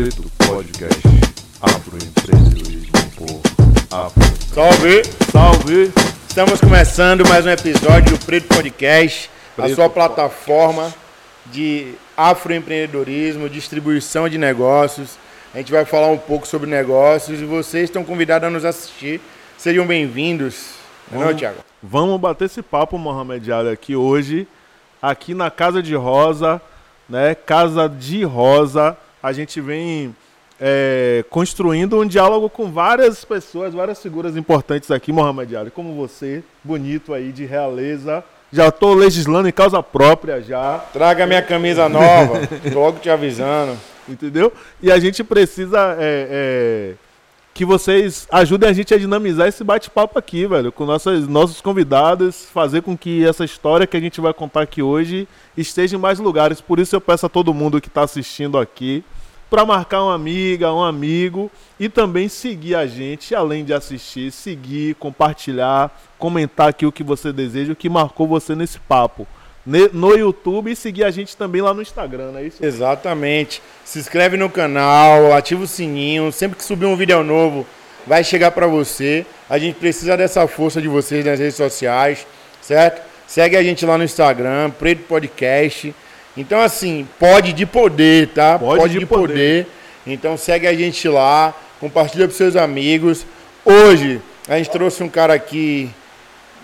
Preto Podcast Afroempreendedorismo por Afro. Salve! Salve! Estamos começando mais um episódio do Preto Podcast, Preto a sua plataforma de afroempreendedorismo, distribuição de negócios. A gente vai falar um pouco sobre negócios e vocês estão convidados a nos assistir. Sejam bem-vindos. Não, é não, Vamos- Thiago? Vamos bater esse papo, Mohamed Ali, aqui hoje, aqui na Casa de Rosa, né? Casa de Rosa. A gente vem é, construindo um diálogo com várias pessoas, várias figuras importantes aqui, Mohamed Ali, como você, bonito aí, de realeza. Já estou legislando em causa própria já. Traga minha camisa nova, logo te avisando. Entendeu? E a gente precisa é, é, que vocês ajudem a gente a dinamizar esse bate-papo aqui, velho, com nossas, nossos convidados, fazer com que essa história que a gente vai contar aqui hoje esteja em mais lugares. Por isso eu peço a todo mundo que está assistindo aqui para marcar uma amiga, um amigo e também seguir a gente, além de assistir, seguir, compartilhar, comentar aqui o que você deseja, o que marcou você nesse papo. No YouTube e seguir a gente também lá no Instagram, não é isso? Exatamente. Se inscreve no canal, ativa o sininho. Sempre que subir um vídeo novo, vai chegar para você. A gente precisa dessa força de vocês nas redes sociais, certo? Segue a gente lá no Instagram, Preto Podcast. Então, assim, pode de poder, tá? Pode de poder. Então, segue a gente lá, compartilha para seus amigos. Hoje, a gente trouxe um cara aqui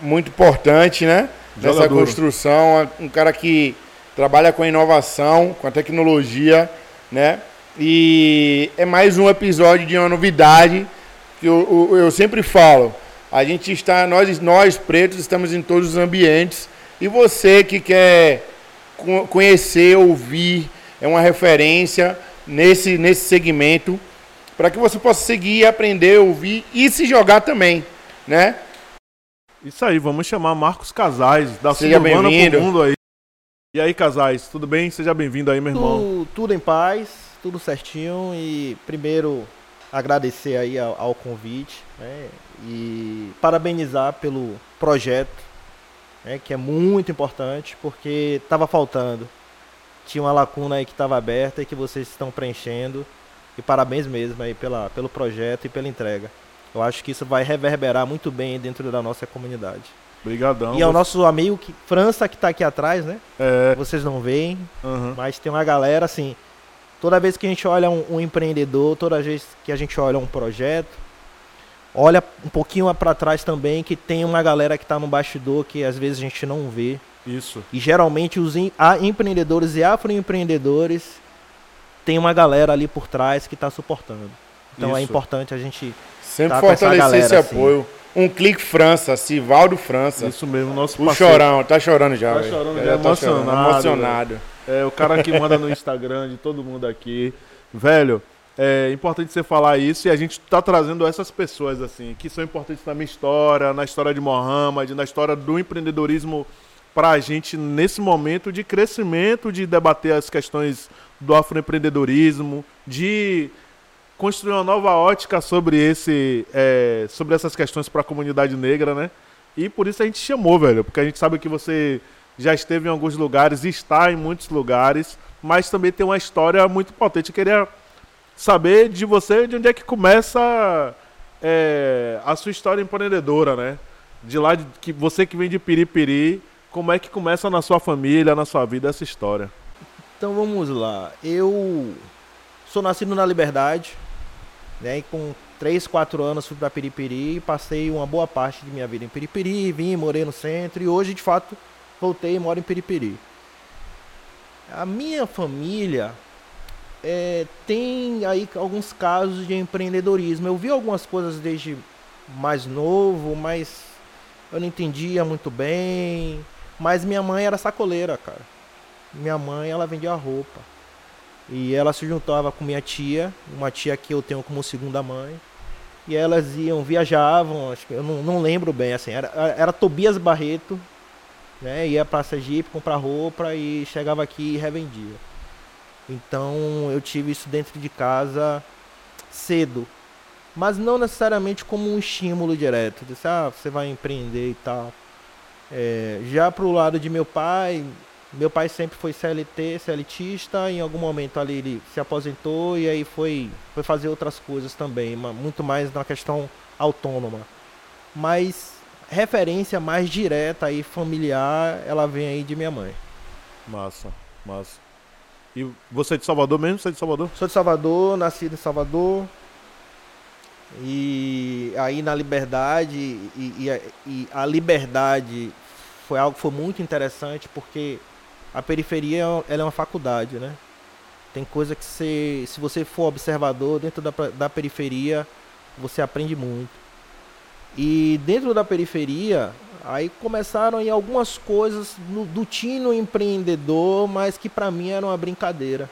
muito importante, né? Nessa Jogador. construção, um cara que trabalha com a inovação, com a tecnologia, né? E é mais um episódio de uma novidade que eu, eu, eu sempre falo. A gente está, nós, nós pretos, estamos em todos os ambientes. E você que quer co- conhecer, ouvir, é uma referência nesse, nesse segmento, para que você possa seguir, aprender, ouvir e se jogar também, né? Isso aí, vamos chamar Marcos Casais, da Seja bem-vindo. pro mundo aí. E aí, Casais, tudo bem? Seja bem-vindo aí, meu irmão. Tudo, tudo em paz, tudo certinho e primeiro agradecer aí ao, ao convite né, e parabenizar pelo projeto, né, que é muito importante porque estava faltando. Tinha uma lacuna aí que estava aberta e que vocês estão preenchendo. E parabéns mesmo aí pela, pelo projeto e pela entrega. Eu acho que isso vai reverberar muito bem dentro da nossa comunidade. Obrigadão. e ao nosso amigo que, França que está aqui atrás, né? É, Vocês não veem, aham. mas tem uma galera assim. Toda vez que a gente olha um, um empreendedor, toda vez que a gente olha um projeto, olha um pouquinho para trás também que tem uma galera que está no bastidor que às vezes a gente não vê. Isso. E geralmente os em- a- empreendedores e afroempreendedores tem uma galera ali por trás que está suportando. Então é Isso. importante a gente. Sempre Tá fortalecer esse assim. apoio. Um clique França, Sivaldo França. Isso mesmo, nosso O parceiro. chorão, tá chorando já. Tá velho. chorando É, já, tá chorando, emocionado, emocionado. É o cara que manda no Instagram de todo mundo aqui. Velho, é importante você falar isso e a gente tá trazendo essas pessoas, assim, que são importantes na minha história, na história de Mohamed, na história do empreendedorismo pra gente nesse momento de crescimento, de debater as questões do afroempreendedorismo, de construir uma nova ótica sobre esse é, sobre essas questões para a comunidade negra, né? E por isso a gente chamou, velho, porque a gente sabe que você já esteve em alguns lugares, está em muitos lugares, mas também tem uma história muito potente. Eu queria saber de você de onde é que começa é, a sua história empreendedora, né? De lá de, que você que vem de Piripiri, como é que começa na sua família, na sua vida essa história? Então vamos lá. Eu sou nascido na Liberdade, né? E com 3, 4 anos fui para Piripiri e passei uma boa parte de minha vida em Piripiri, vim, morei no centro e hoje de fato voltei e moro em Piripiri. A minha família é, tem aí alguns casos de empreendedorismo. Eu vi algumas coisas desde mais novo, mas eu não entendia muito bem. Mas minha mãe era sacoleira, cara. Minha mãe, ela vendia roupa. E ela se juntava com minha tia, uma tia que eu tenho como segunda mãe. E elas iam, viajavam, acho que eu não, não lembro bem, assim, era, era Tobias Barreto, né? Ia pra Sergipe comprar roupa e chegava aqui e revendia. Então eu tive isso dentro de casa cedo. Mas não necessariamente como um estímulo direto. Disse, ah, você vai empreender e tal. É, já pro lado de meu pai, Meu pai sempre foi CLT, CLTista, em algum momento ali ele se aposentou e aí foi, foi fazer outras coisas também, muito mais na questão autônoma. Mas referência mais direta e familiar, ela vem aí de minha mãe. Massa, massa. E você é de Salvador mesmo? Você é de Salvador? Sou de Salvador, nascido em Salvador. E aí na liberdade, e, e, e a liberdade foi algo que foi muito interessante porque a periferia ela é uma faculdade, né? Tem coisa que você, se você for observador dentro da, da periferia, você aprende muito. E dentro da periferia, aí começaram aí algumas coisas no, do tino empreendedor, mas que para mim era uma brincadeira.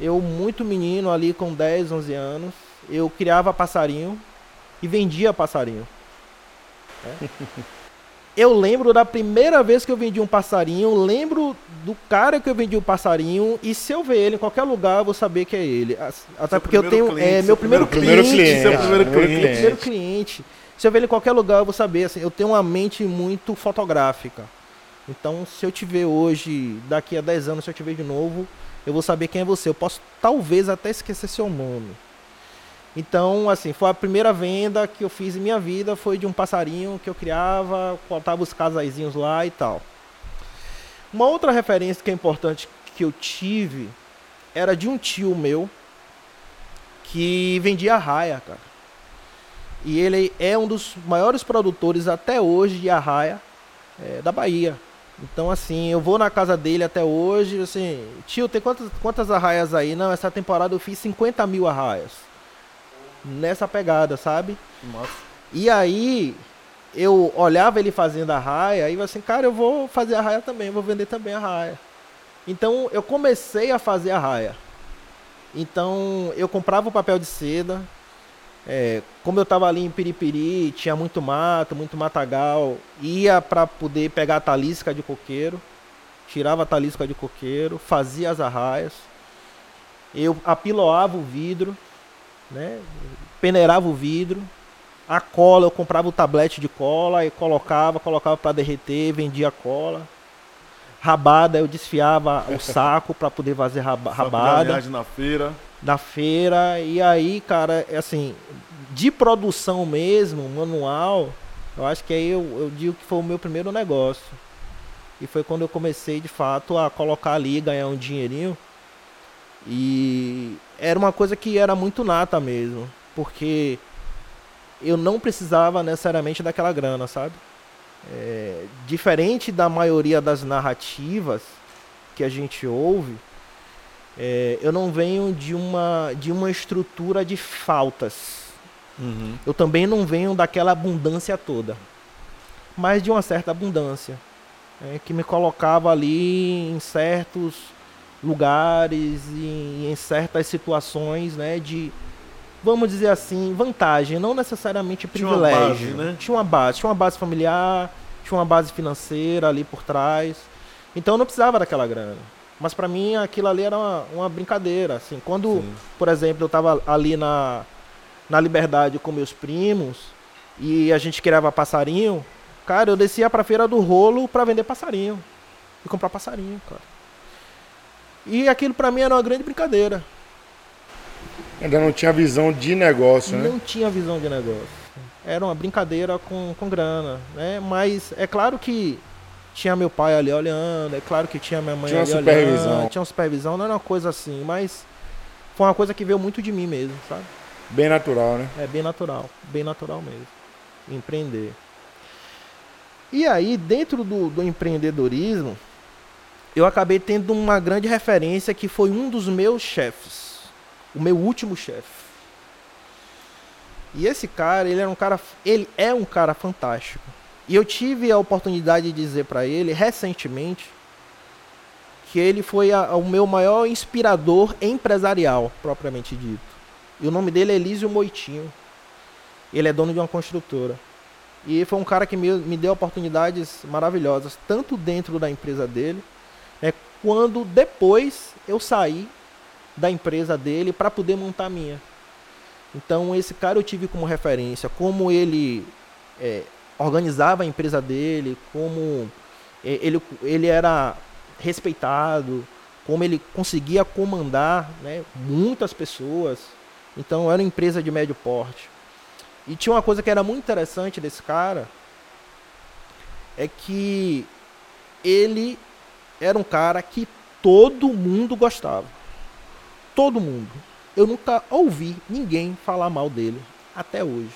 Eu, muito menino ali com 10, 11 anos, eu criava passarinho e vendia passarinho. É. eu lembro da primeira vez que eu vendi um passarinho, lembro do cara que eu vendi o um passarinho, e se eu ver ele em qualquer lugar, eu vou saber que é ele. Até seu porque eu tenho. Cliente, é meu primeiro, primeiro cliente. cliente. Seu primeiro cliente. Primeiro cliente. Se eu ver ele em qualquer lugar, eu vou saber. Assim, eu tenho uma mente muito fotográfica. Então, se eu te ver hoje, daqui a 10 anos, se eu te ver de novo, eu vou saber quem é você. Eu posso talvez até esquecer seu nome. Então, assim, foi a primeira venda que eu fiz em minha vida, foi de um passarinho que eu criava, botava os casaizinhos lá e tal. Uma outra referência que é importante que eu tive era de um tio meu que vendia arraia, cara. E ele é um dos maiores produtores até hoje de arraia é, da Bahia. Então, assim, eu vou na casa dele até hoje, assim, tio, tem quantas, quantas arraias aí? Não, essa temporada eu fiz 50 mil arraias nessa pegada, sabe? Nossa. E aí eu olhava ele fazendo a raia e eu assim, cara, eu vou fazer a raia também, vou vender também a raia. Então eu comecei a fazer a raia. Então eu comprava o papel de seda. É, como eu estava ali em Piripiri, tinha muito mato, muito matagal, ia para poder pegar a talisca de coqueiro, tirava a talisca de coqueiro, fazia as arraias. Eu apiloava o vidro, né? Peneirava o vidro, a cola, eu comprava o tablete de cola e colocava, colocava para derreter, vendia a cola. Rabada, eu desfiava o saco para poder fazer raba, rabada. na feira. Na feira. E aí, cara, é assim, de produção mesmo, manual, eu acho que aí eu, eu digo que foi o meu primeiro negócio. E foi quando eu comecei de fato a colocar ali, ganhar um dinheirinho. E era uma coisa que era muito nata mesmo, porque eu não precisava necessariamente daquela grana, sabe? É, diferente da maioria das narrativas que a gente ouve, é, eu não venho de uma, de uma estrutura de faltas. Uhum. Eu também não venho daquela abundância toda, mas de uma certa abundância, é, que me colocava ali em certos lugares e em certas situações, né, de vamos dizer assim, vantagem, não necessariamente privilégio. Tinha uma base, né? Tinha uma base, tinha uma base familiar, tinha uma base financeira ali por trás. Então eu não precisava daquela grana. Mas para mim aquilo ali era uma, uma brincadeira, assim. Quando, Sim. por exemplo, eu estava ali na na Liberdade com meus primos e a gente criava passarinho, cara, eu descia para feira do rolo para vender passarinho e comprar passarinho, cara. E aquilo para mim era uma grande brincadeira. Ainda não tinha visão de negócio, não né? Não tinha visão de negócio. Era uma brincadeira com, com grana, né? Mas é claro que tinha meu pai ali olhando, é claro que tinha minha mãe tinha ali supervisão. olhando. Tinha uma supervisão, não era uma coisa assim, mas foi uma coisa que veio muito de mim mesmo, sabe? Bem natural, né? É bem natural, bem natural mesmo. Empreender. E aí, dentro do, do empreendedorismo, eu acabei tendo uma grande referência que foi um dos meus chefes, o meu último chefe. E esse cara, ele é um cara, ele é um cara fantástico. E eu tive a oportunidade de dizer para ele recentemente que ele foi a, o meu maior inspirador empresarial, propriamente dito. E o nome dele é Elísio Moitinho. Ele é dono de uma construtora. E foi um cara que me, me deu oportunidades maravilhosas, tanto dentro da empresa dele, é quando depois eu saí da empresa dele para poder montar a minha. Então esse cara eu tive como referência, como ele é, organizava a empresa dele, como é, ele, ele era respeitado, como ele conseguia comandar né, muitas pessoas. Então era uma empresa de médio porte. E tinha uma coisa que era muito interessante desse cara, é que ele era um cara que todo mundo gostava. Todo mundo. Eu nunca ouvi ninguém falar mal dele até hoje.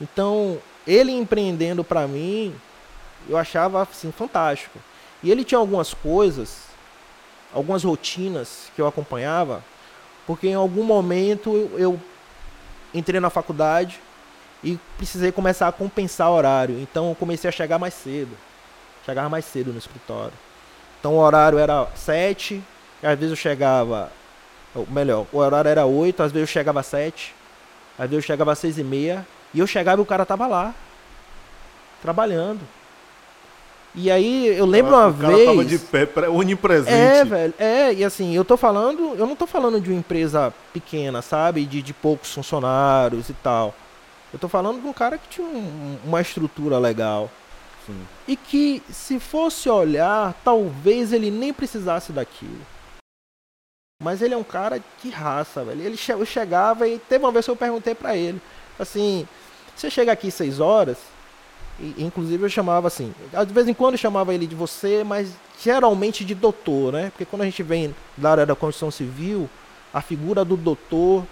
Então, ele empreendendo para mim, eu achava assim fantástico. E ele tinha algumas coisas, algumas rotinas que eu acompanhava, porque em algum momento eu, entrei na faculdade e precisei começar a compensar horário. Então eu comecei a chegar mais cedo. Chegava mais cedo no escritório. Então o horário era 7, às vezes eu chegava. Ou melhor, o horário era 8, às vezes eu chegava às 7, às vezes eu chegava às 6 e meia, e eu chegava e o cara tava lá, trabalhando. E aí eu lembro uma o cara vez. tava de pé, onipresente. É, velho. É, e assim, eu tô falando, eu não tô falando de uma empresa pequena, sabe? De, de poucos funcionários e tal. Eu tô falando de um cara que tinha um, uma estrutura legal. Sim. E que, se fosse olhar, talvez ele nem precisasse daquilo. Mas ele é um cara de raça, velho. Ele che chegava e teve uma vez que eu perguntei para ele, assim, você chega aqui seis horas, e, inclusive eu chamava assim, de vez em quando eu chamava ele de você, mas geralmente de doutor, né? Porque quando a gente vem da área da construção civil, a figura do doutor,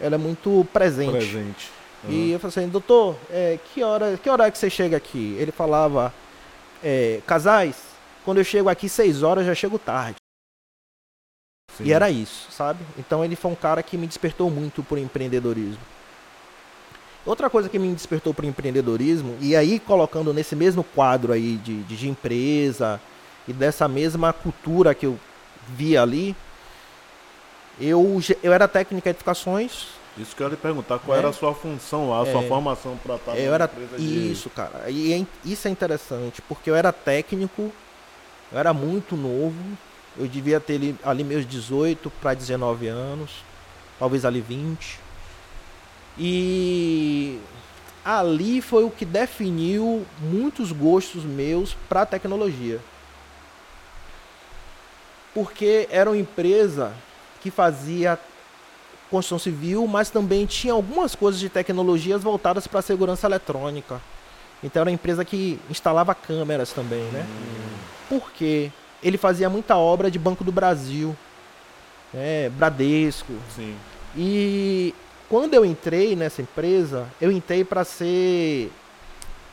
ela é muito presente. Presente. E eu falei assim, doutor, é, que, hora, que hora é que você chega aqui? Ele falava, é, casais, quando eu chego aqui seis horas, já chego tarde. Sim. E era isso, sabe? Então ele foi um cara que me despertou muito por empreendedorismo. Outra coisa que me despertou por empreendedorismo, e aí colocando nesse mesmo quadro aí de, de, de empresa e dessa mesma cultura que eu vi ali, eu, eu era técnico em edificações, Isso que eu ia lhe perguntar, qual É. era a sua função lá, a sua É. formação para estar eu era empresa de... isso, cara. E é- isso é interessante, porque eu era técnico, eu era muito novo, eu devia ter ali, ali meus 18 para 19 anos, talvez ali 20. E ali foi o que definiu muitos gostos meus para tecnologia. Porque era uma empresa que fazia construção civil, mas também tinha algumas coisas de tecnologias voltadas para a segurança eletrônica. Então era uma empresa que instalava câmeras também, né? Por quê? Ele fazia muita obra de Banco do Brasil, né? Bradesco. Sim. E quando eu entrei nessa empresa, eu entrei para ser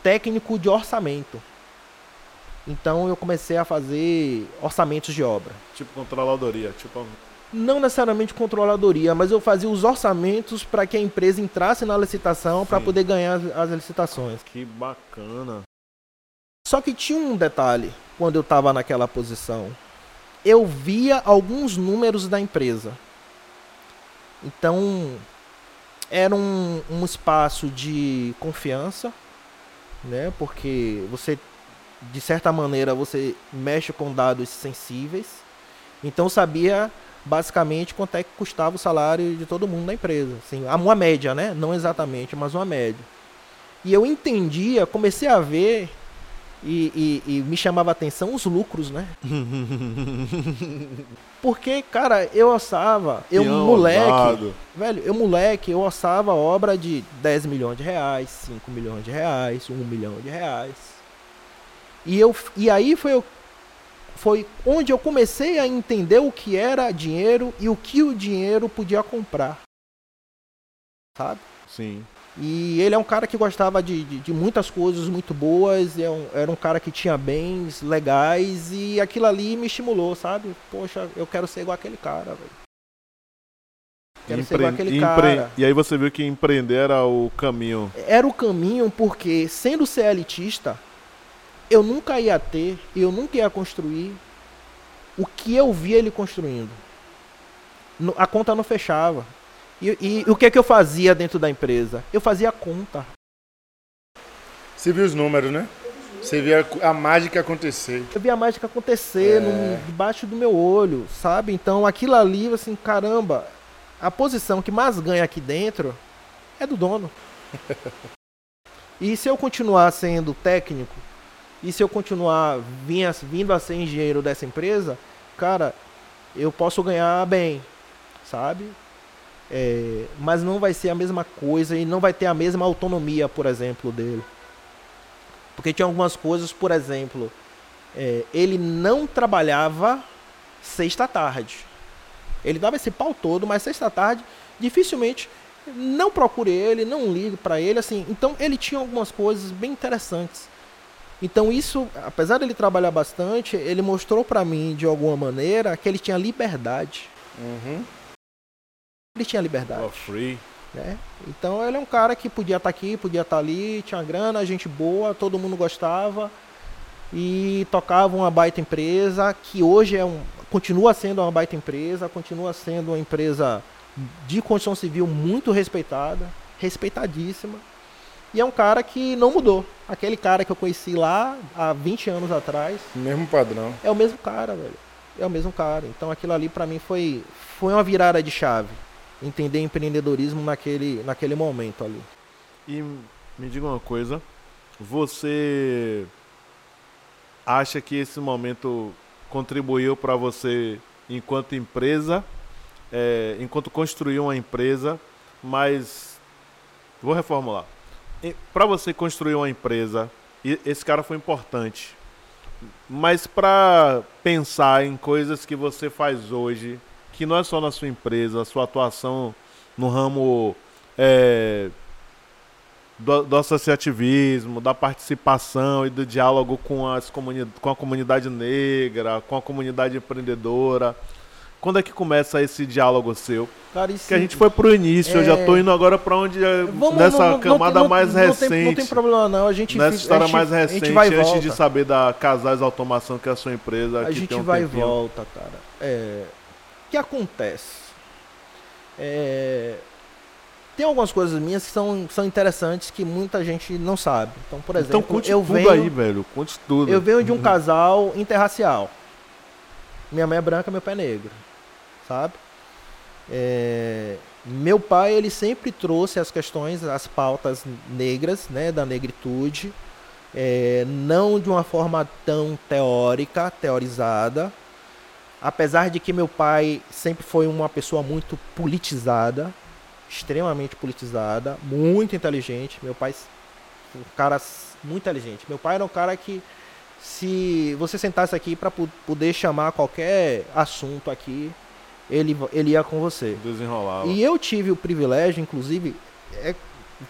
técnico de orçamento. Então eu comecei a fazer orçamentos de obra. Tipo controladoria, tipo... Não necessariamente controladoria, mas eu fazia os orçamentos para que a empresa entrasse na licitação para poder ganhar as, as licitações. Que bacana. Só que tinha um detalhe quando eu estava naquela posição. Eu via alguns números da empresa. Então, era um, um espaço de confiança, né? Porque você, de certa maneira, você mexe com dados sensíveis. Então, sabia basicamente quanto é que custava o salário de todo mundo da empresa. Assim, uma média, né? Não exatamente, mas uma média. E eu entendia, comecei a ver e, e- e me chamava a atenção os lucros, né? Porque, cara, eu orçava, eu Peão, moleque, dado. velho, eu moleque, eu orçava obra de 10 milhões de reais, 5 milhões de reais, 1 milhão de reais. E, eu, e aí foi, eu- foi onde eu comecei a entender o que era dinheiro e o que o dinheiro podia comprar. Sabe? Sim. E ele é um cara que gostava de, de, de muitas coisas muito boas, é um- era um cara que tinha bens legais e aquilo ali me estimulou, sabe? Poxa, eu quero ser igual aquele cara, velho. Quero ser igual aquele cara. E aí você viu que empreender era o caminho. Era o caminho porque, sendo ser elitista, eu nunca ia ter, eu nunca ia construir o que eu via ele construindo. A conta não fechava. E, e o que é que eu fazia dentro da empresa? Eu fazia conta. Você viu os números, né? Você via a mágica acontecer. Eu vi a mágica acontecer no- debaixo do meu olho, sabe? Então aquilo ali, assim, caramba, a posição que mais ganha aqui dentro é do dono. e se eu continuar sendo técnico, E se eu continuar vindo a ser engenheiro dessa empresa, cara, eu posso ganhar bem, sabe? É, mas não vai ser a mesma coisa e não vai ter a mesma autonomia, por exemplo, dele. Porque tinha algumas coisas, por exemplo, é, ele não trabalhava sexta tarde. Ele dava esse pau todo, mas sexta tarde dificilmente não procure ele, não ligue para ele, assim. Então ele tinha algumas coisas bem interessantes. Então isso, apesar dele trabalhar bastante, ele mostrou para mim de alguma maneira que ele tinha liberdade. Uhum. Ele tinha liberdade. Oh, free. Né? Então ele é um cara que podia estar tá aqui, podia estar tá ali, tinha grana, gente boa, todo mundo gostava e tocava uma baita empresa que hoje é um, continua sendo uma baita empresa, continua sendo uma empresa de construção civil muito respeitada, respeitadíssima. E é um cara que não mudou. Aquele cara que eu conheci lá há 20 anos atrás. Mesmo padrão. É o mesmo cara, velho. É o mesmo cara. Então aquilo ali para mim foi, foi uma virada de chave. Entender empreendedorismo naquele, naquele momento ali. E me diga uma coisa. Você acha que esse momento contribuiu para você enquanto empresa, é, enquanto construiu uma empresa, mas vou reformular para você construir uma empresa, esse cara foi importante. Mas para pensar em coisas que você faz hoje, que não é só na sua empresa, a sua atuação no ramo é, do, do, associativismo, da participação e do diálogo com, as comuni com a comunidade negra, com a comunidade empreendedora, quando é que começa esse diálogo seu? Cara, que a gente foi pro início, é... eu já tô indo agora para onde é Vamos, nessa não, não, camada não, mais recente. Tem, não tem problema não, a gente Nessa história gente, mais recente, antes de saber da Casais Automação, que é a sua empresa. A gente um vai tempinho. e volta, cara. É... O que acontece? É... Tem algumas coisas minhas que são, são interessantes que muita gente não sabe. Então, por então, exemplo, então, conte eu tudo venho, aí, velho. Conte tudo. Eu venho de um casal interracial. Minha mãe é branca, meu pai é negro sabe? É, meu pai ele sempre trouxe as questões, as pautas negras, né, da negritude, é, não de uma forma tão teórica, teorizada, apesar de que meu pai sempre foi uma pessoa muito politizada, extremamente politizada, muito inteligente. Meu pai, um cara muito inteligente. Meu pai era um cara que se você sentasse aqui para poder chamar qualquer assunto aqui, ele, ele ia com você. Desenrolava. E eu tive o privilégio, inclusive, é,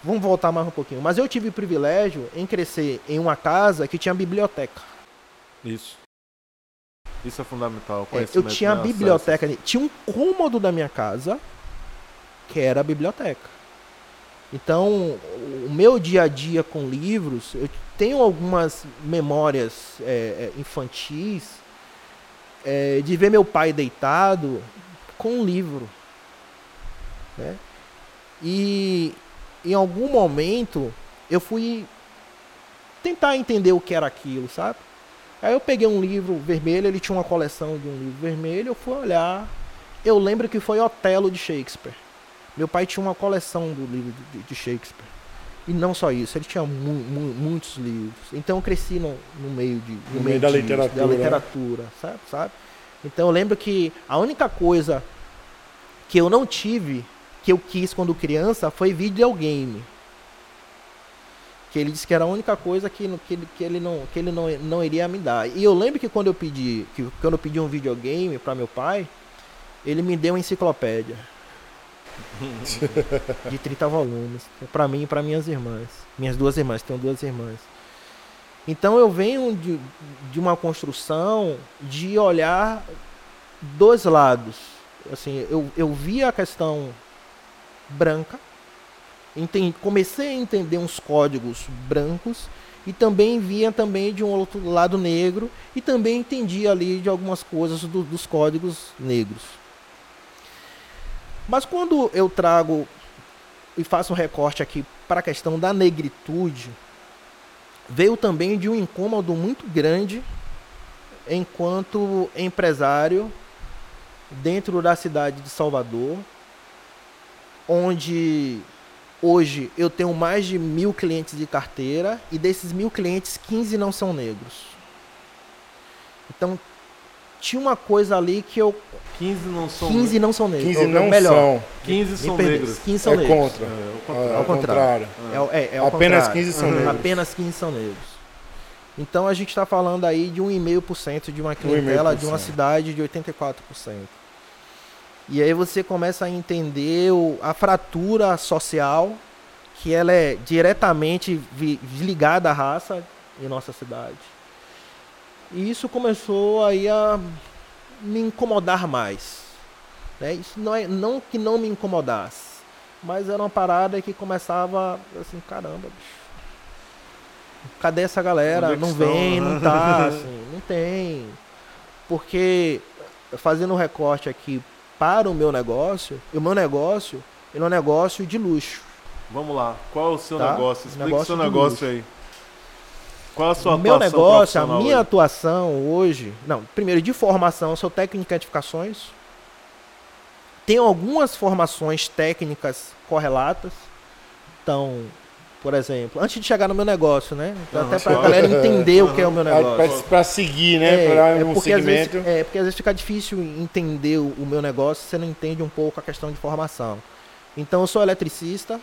vamos voltar mais um pouquinho, mas eu tive o privilégio em crescer em uma casa que tinha biblioteca. Isso. Isso é fundamental. É, eu tinha a biblioteca, acesso. tinha um cômodo da minha casa que era a biblioteca. Então, o meu dia a dia com livros, eu tenho algumas memórias é, é infantis é, de ver meu pai deitado com um livro. Né? E em algum momento eu fui tentar entender o que era aquilo, sabe? Aí eu peguei um livro vermelho, ele tinha uma coleção de um livro vermelho, eu fui olhar. Eu lembro que foi Otelo de Shakespeare. Meu pai tinha uma coleção do livro de, Shakespeare. E não só isso, ele tinha mu mu muitos livros. Então eu cresci no, no meio de no, no meio, da literatura, da literatura, sabe? sabe? Então eu lembro que a única coisa que eu não tive, que eu quis quando criança, foi videogame. Que ele disse que era a única coisa que, que, ele, que ele, não, que ele não, não iria me dar. E eu lembro que quando eu pedi, que quando eu pedi um videogame para meu pai, ele me deu uma enciclopédia. de 30 volumes. para mim e para minhas irmãs. Minhas duas irmãs, tenho duas irmãs. Então eu venho de, de uma construção de olhar dois lados. Assim, eu, eu vi a questão branca, entendi, comecei a entender uns códigos brancos e também via também de um outro lado negro e também entendi ali de algumas coisas do, dos códigos negros. Mas quando eu trago e faço um recorte aqui para a questão da negritude, veio também de um incômodo muito grande enquanto empresário dentro da cidade de Salvador, onde Hoje eu tenho mais de mil clientes de carteira e desses mil clientes, 15 não são negros. Então tinha uma coisa ali que eu. 15 não são 15 não são negros. 15 Ou não melhor, são. 15 me são negros. 15 são É negros. contra. É, o É, contrário. ao contrário. É, o- é, é ao Apenas contrário. 15 são Uhum. negros. Apenas 15 são negros. Então a gente está falando aí de 1,5% de uma clientela de uma 1,5%. cidade de 84%. E aí você começa a entender o- a fratura social, que ela é diretamente vi- ligada à raça em nossa cidade. E isso começou aí a me incomodar mais. Né? Isso não é não que não me incomodasse, mas era uma parada que começava assim, caramba, bicho. Cadê essa galera? É não estão, vem, não tá, assim, não tem. Porque fazendo um recorte aqui para o meu negócio, o meu negócio, ele é um negócio de luxo. Vamos lá. Qual é o seu Tá? negócio? Explica o seu negócio aí. Qual é a sua o meu atuação negócio, a minha hoje? atuação hoje, não, primeiro de formação, eu sou técnico em edificações. Tenho algumas formações técnicas correlatas. Então, por exemplo, antes de chegar no meu negócio, né? Aham, até para a galera entender o que é o meu negócio. pra- pra seguir, né? pra dar um porque às vezes, segmento. é, porque às vezes fica difícil entender o, o meu negócio se você não entende um pouco a questão de formação. Então, eu sou eletricista,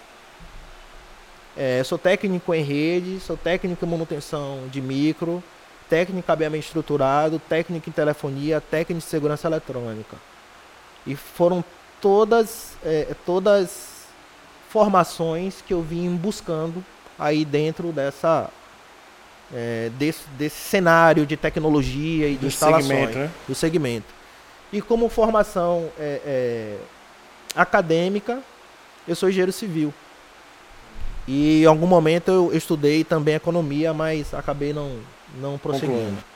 é, sou técnico em rede, sou técnico em manutenção de micro, técnico em cabeamento estruturado, técnico em telefonia, técnico de segurança eletrônica. E foram todas, é, todas formações que eu vim buscando aí dentro dessa é, desse, desse cenário de tecnologia e de Do instalações segmento, né? do segmento. E como formação é, é, acadêmica, eu sou engenheiro civil. E em algum momento eu, estudei também economia, mas acabei não, não prosseguindo. Concluindo.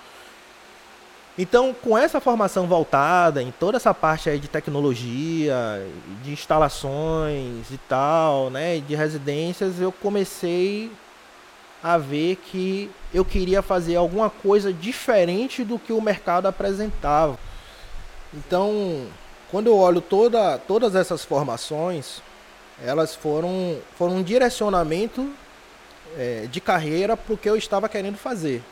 Então, com essa formação voltada em toda essa parte aí de tecnologia, de instalações e tal, né, de residências, eu comecei a ver que eu queria fazer alguma coisa diferente do que o mercado apresentava. Então, quando eu olho toda, todas essas formações, elas foram, foram um direcionamento eh, de carreira para o que eu estava querendo fazer.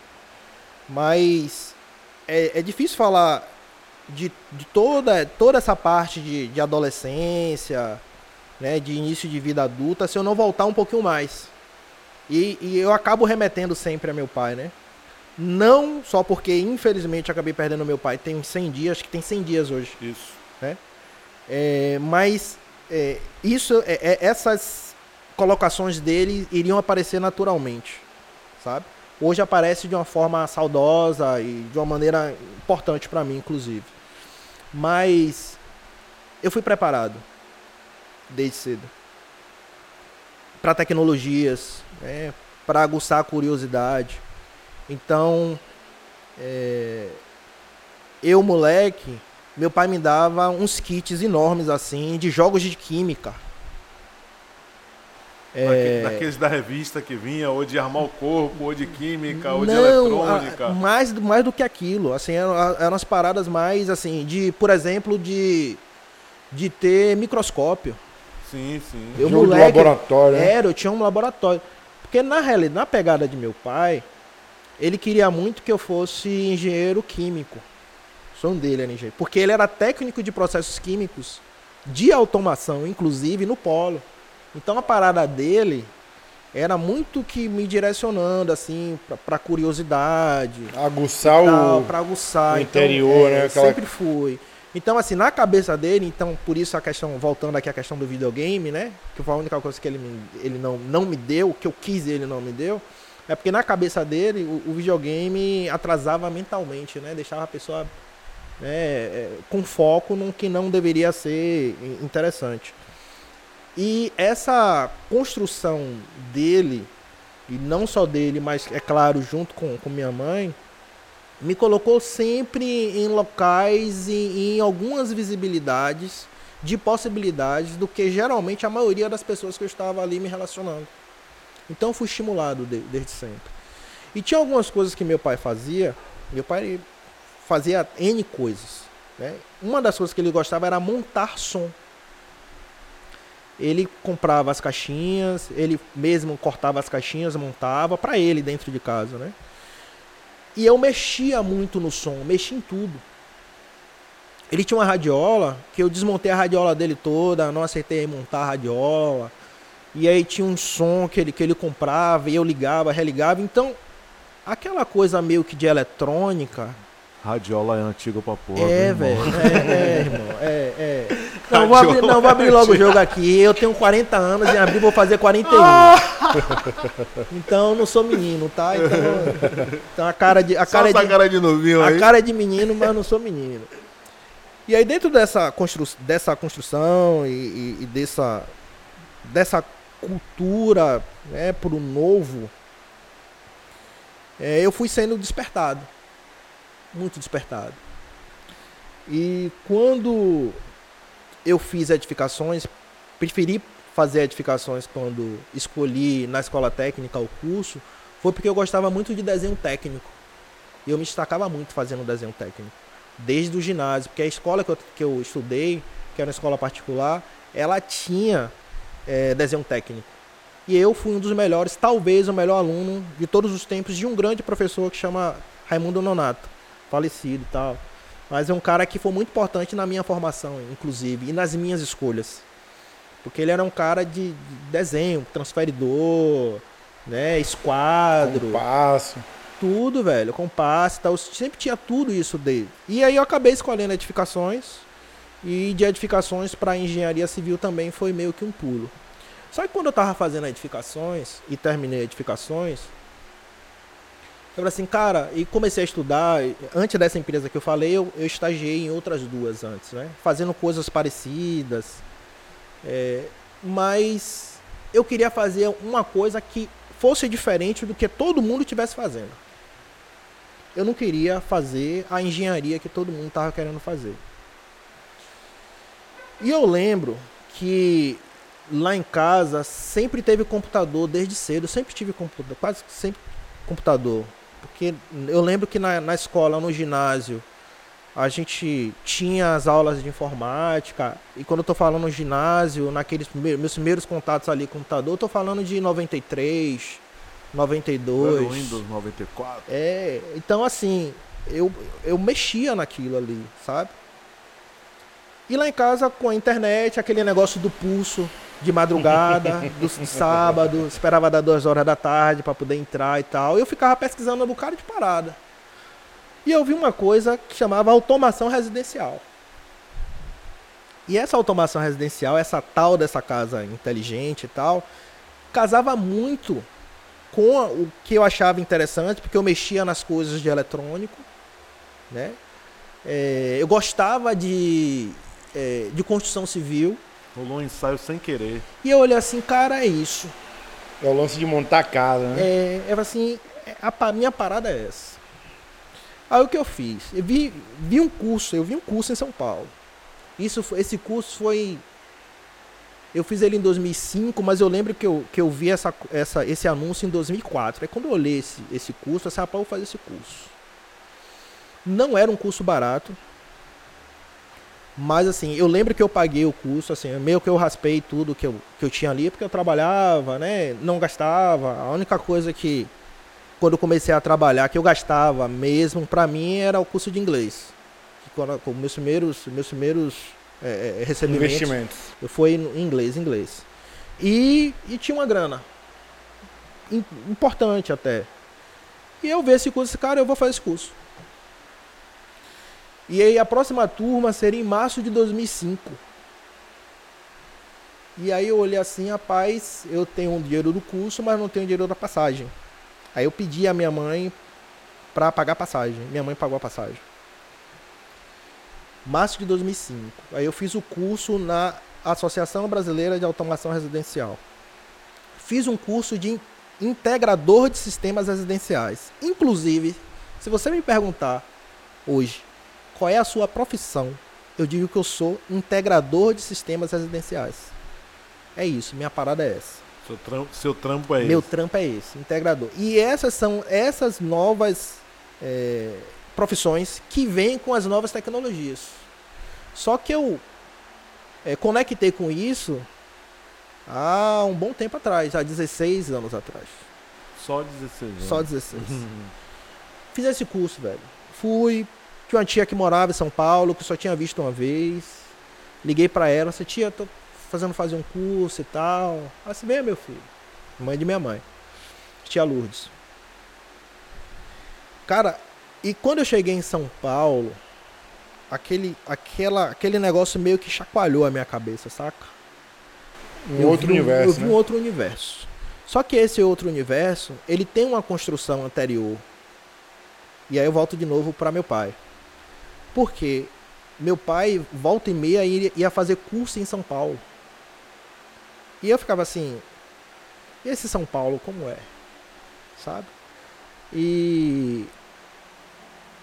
Mas é, é difícil falar de, de toda, toda essa parte de, de adolescência, né, de início de vida adulta, se eu não voltar um pouquinho mais. E, e eu acabo remetendo sempre a meu pai, né? Não só porque, infelizmente, acabei perdendo meu pai tem 100 dias, acho que tem 100 dias hoje. Isso. É, mas é, isso, é, é- essas colocações dele iriam aparecer naturalmente, sabe? Hoje aparece de uma forma saudosa e de uma maneira importante para mim, inclusive. Mas eu fui preparado desde cedo para tecnologias, né, para aguçar a curiosidade. Então, é, eu moleque, meu pai me dava uns kits enormes assim de jogos de química. É, Daque- Daqueles da revista que vinha, ou de armar o corpo, ou de química, ou de Não, eletrônica. a- mais, do- mais do que aquilo. Assim, eram, eram as paradas mais assim, de, por exemplo, de, de ter microscópio. Sim, sim. Eu, Jogo de moleque, laboratório, né? Era, eu tinha um laboratório. Porque na realidade, na pegada de meu pai, ele queria muito que eu fosse engenheiro químico. Era engenheiro. Porque ele era técnico de processos químicos, de automação, inclusive, no polo. Então a parada dele era muito que me direcionando, assim, pra, pra curiosidade. Aguçar tal, o. pra aguçar. o Então, interior, é, né, aquela- Sempre fui. Então, assim, na cabeça dele, então, por isso a questão, voltando aqui à questão do videogame, né? Que foi a única coisa que ele, me, ele não, não me deu, que eu quis ele não me deu. É porque na cabeça dele, o, o videogame atrasava mentalmente, né? Deixava a pessoa né, com foco no que não deveria ser in- interessante. E essa construção dele, e não só dele, mas é claro, junto com, com minha mãe, me colocou sempre em locais e em algumas visibilidades de possibilidades do que geralmente a maioria das pessoas que eu estava ali me relacionando. Então fui estimulado de- desde sempre. E tinha algumas coisas que meu pai fazia, meu pai fazia N coisas. Né? Uma das coisas que ele gostava era montar som. ele comprava as caixinhas, ele mesmo cortava as caixinhas, montava para ele dentro de casa, né? E eu mexia muito no som, mexia em tudo. Ele tinha uma radiola, que eu desmontei a radiola dele toda, não acertei montar a radiola. E aí tinha um som que ele, que ele comprava e eu ligava, religava. Então, aquela coisa meio que de eletrônica. Radiola é antiga pra porra. É, velho. É, é, irmão. É, é. Não, vou abrir, não, vou abrir logo o jogo aqui. Eu tenho 40 anos, em abril vou fazer 41. Então, não sou menino, tá? Então, então a cara de. A cara Só essa de, cara de novinho a aí. cara é de menino, mas não sou menino. E aí dentro dessa, constru dessa construção e, e- e dessa, dessa cultura né, pro novo, é, eu fui sendo despertado. Muito despertado. E quando eu fiz edificações, preferi fazer edificações quando escolhi na escola técnica o curso, foi porque eu gostava muito de desenho técnico. E eu me destacava muito fazendo desenho técnico. Desde o ginásio, porque a escola que eu, que eu estudei, que era uma escola particular, ela tinha eh, desenho técnico. E eu fui um dos melhores, talvez o melhor aluno de todos os tempos, de um grande professor que chama Raimundo Nonato, falecido e tal. Mas é um cara que foi muito importante na minha formação, inclusive, e nas minhas escolhas. Porque ele era um cara de, de desenho, transferidor, né, esquadro Passo. tudo, velho, compasso e tal. Eu sempre tinha tudo isso dele. E aí eu acabei escolhendo edificações. E de edificações para engenharia civil também foi meio que um pulo. Só que quando eu tava fazendo edificações e terminei edificações, eu falei assim, cara, e comecei a estudar. Antes dessa empresa que eu falei, eu, eu estagiei em outras duas antes, né? Fazendo coisas parecidas. É, mas eu queria fazer uma coisa que fosse diferente do que todo mundo estivesse fazendo. Eu não queria fazer a engenharia que todo mundo estava querendo fazer. E eu lembro que lá em casa sempre teve computador desde cedo, sempre tive computador, quase sempre computador. Porque eu lembro que na, na escola, no ginásio, a gente tinha as aulas de informática. E quando eu tô falando ginásio, naqueles primeiros, meus primeiros contatos ali com computador, eu tô falando de 93, 92. Era o Windows 94. É, então assim, eu, eu mexia naquilo ali, sabe? E lá em casa, com a internet, aquele negócio do pulso de madrugada, do sábado, esperava dar duas horas da tarde para poder entrar e tal. Eu ficava pesquisando um bocado de parada. E eu vi uma coisa que chamava automação residencial. E essa automação residencial, essa tal dessa casa inteligente e tal, casava muito com o que eu achava interessante, porque eu mexia nas coisas de eletrônico, né? É, eu gostava de, é, de construção civil. Rolou um ensaio sem querer. E eu olhei assim, cara, é isso. É o lance de montar casa, né? É, eu falei assim, a minha parada é essa. Aí o que eu fiz? Eu vi, vi um curso, eu vi um curso em São Paulo. Isso, esse curso foi. Eu fiz ele em 2005, mas eu lembro que eu, que eu vi essa, essa, esse anúncio em 2004. Aí quando eu olhei esse, esse curso, eu disse, rapaz, eu vou fazer esse curso. Não era um curso barato. Mas assim, eu lembro que eu paguei o curso, assim, meio que eu raspei tudo que eu, que eu tinha ali, porque eu trabalhava, né? Não gastava. A única coisa que, quando eu comecei a trabalhar, que eu gastava mesmo, pra mim, era o curso de inglês. Que quando, com meus primeiros, meus primeiros é, é, recebimentos, Investimentos. eu fui em inglês, inglês. E, e tinha uma grana. Im- Importante até. E eu vi esse curso, cara, eu vou fazer esse curso. E aí a próxima turma seria em março de 2005. E aí eu olhei assim, rapaz, eu tenho um dinheiro do curso, mas não tenho dinheiro da passagem. Aí eu pedi a minha mãe para pagar a passagem. Minha mãe pagou a passagem. Março de 2005. Aí eu fiz o curso na Associação Brasileira de Automação Residencial. Fiz um curso de integrador de sistemas residenciais. Inclusive, se você me perguntar hoje qual é a sua profissão, eu digo que eu sou integrador de sistemas residenciais. É isso, minha parada é essa. Seu trampo, seu trampo é Meu esse. trampo é esse, integrador. E essas são essas novas é, profissões que vêm com as novas tecnologias. Só que eu é, conectei com isso Há um bom tempo atrás, há 16 anos atrás. Só 16 anos. Só 16. Fiz esse curso, velho. Fui, tinha uma tia que morava em São Paulo, que só tinha visto uma vez. Liguei pra ela, você tia, tô fazendo fazer um curso e tal. Disse, vem meu filho. Mãe de minha mãe. Tia Lourdes. Cara, e quando eu cheguei em São Paulo, aquele, aquela, aquele negócio meio que chacoalhou a minha cabeça, saca? Um Eu outro vi universo. Eu vi né? um outro universo. Só que esse outro universo, ele tem uma construção anterior. E aí eu volto de novo para meu pai. Porque meu pai, volta e meia, ia fazer curso em São Paulo. E eu ficava assim, esse São Paulo como é? Sabe? E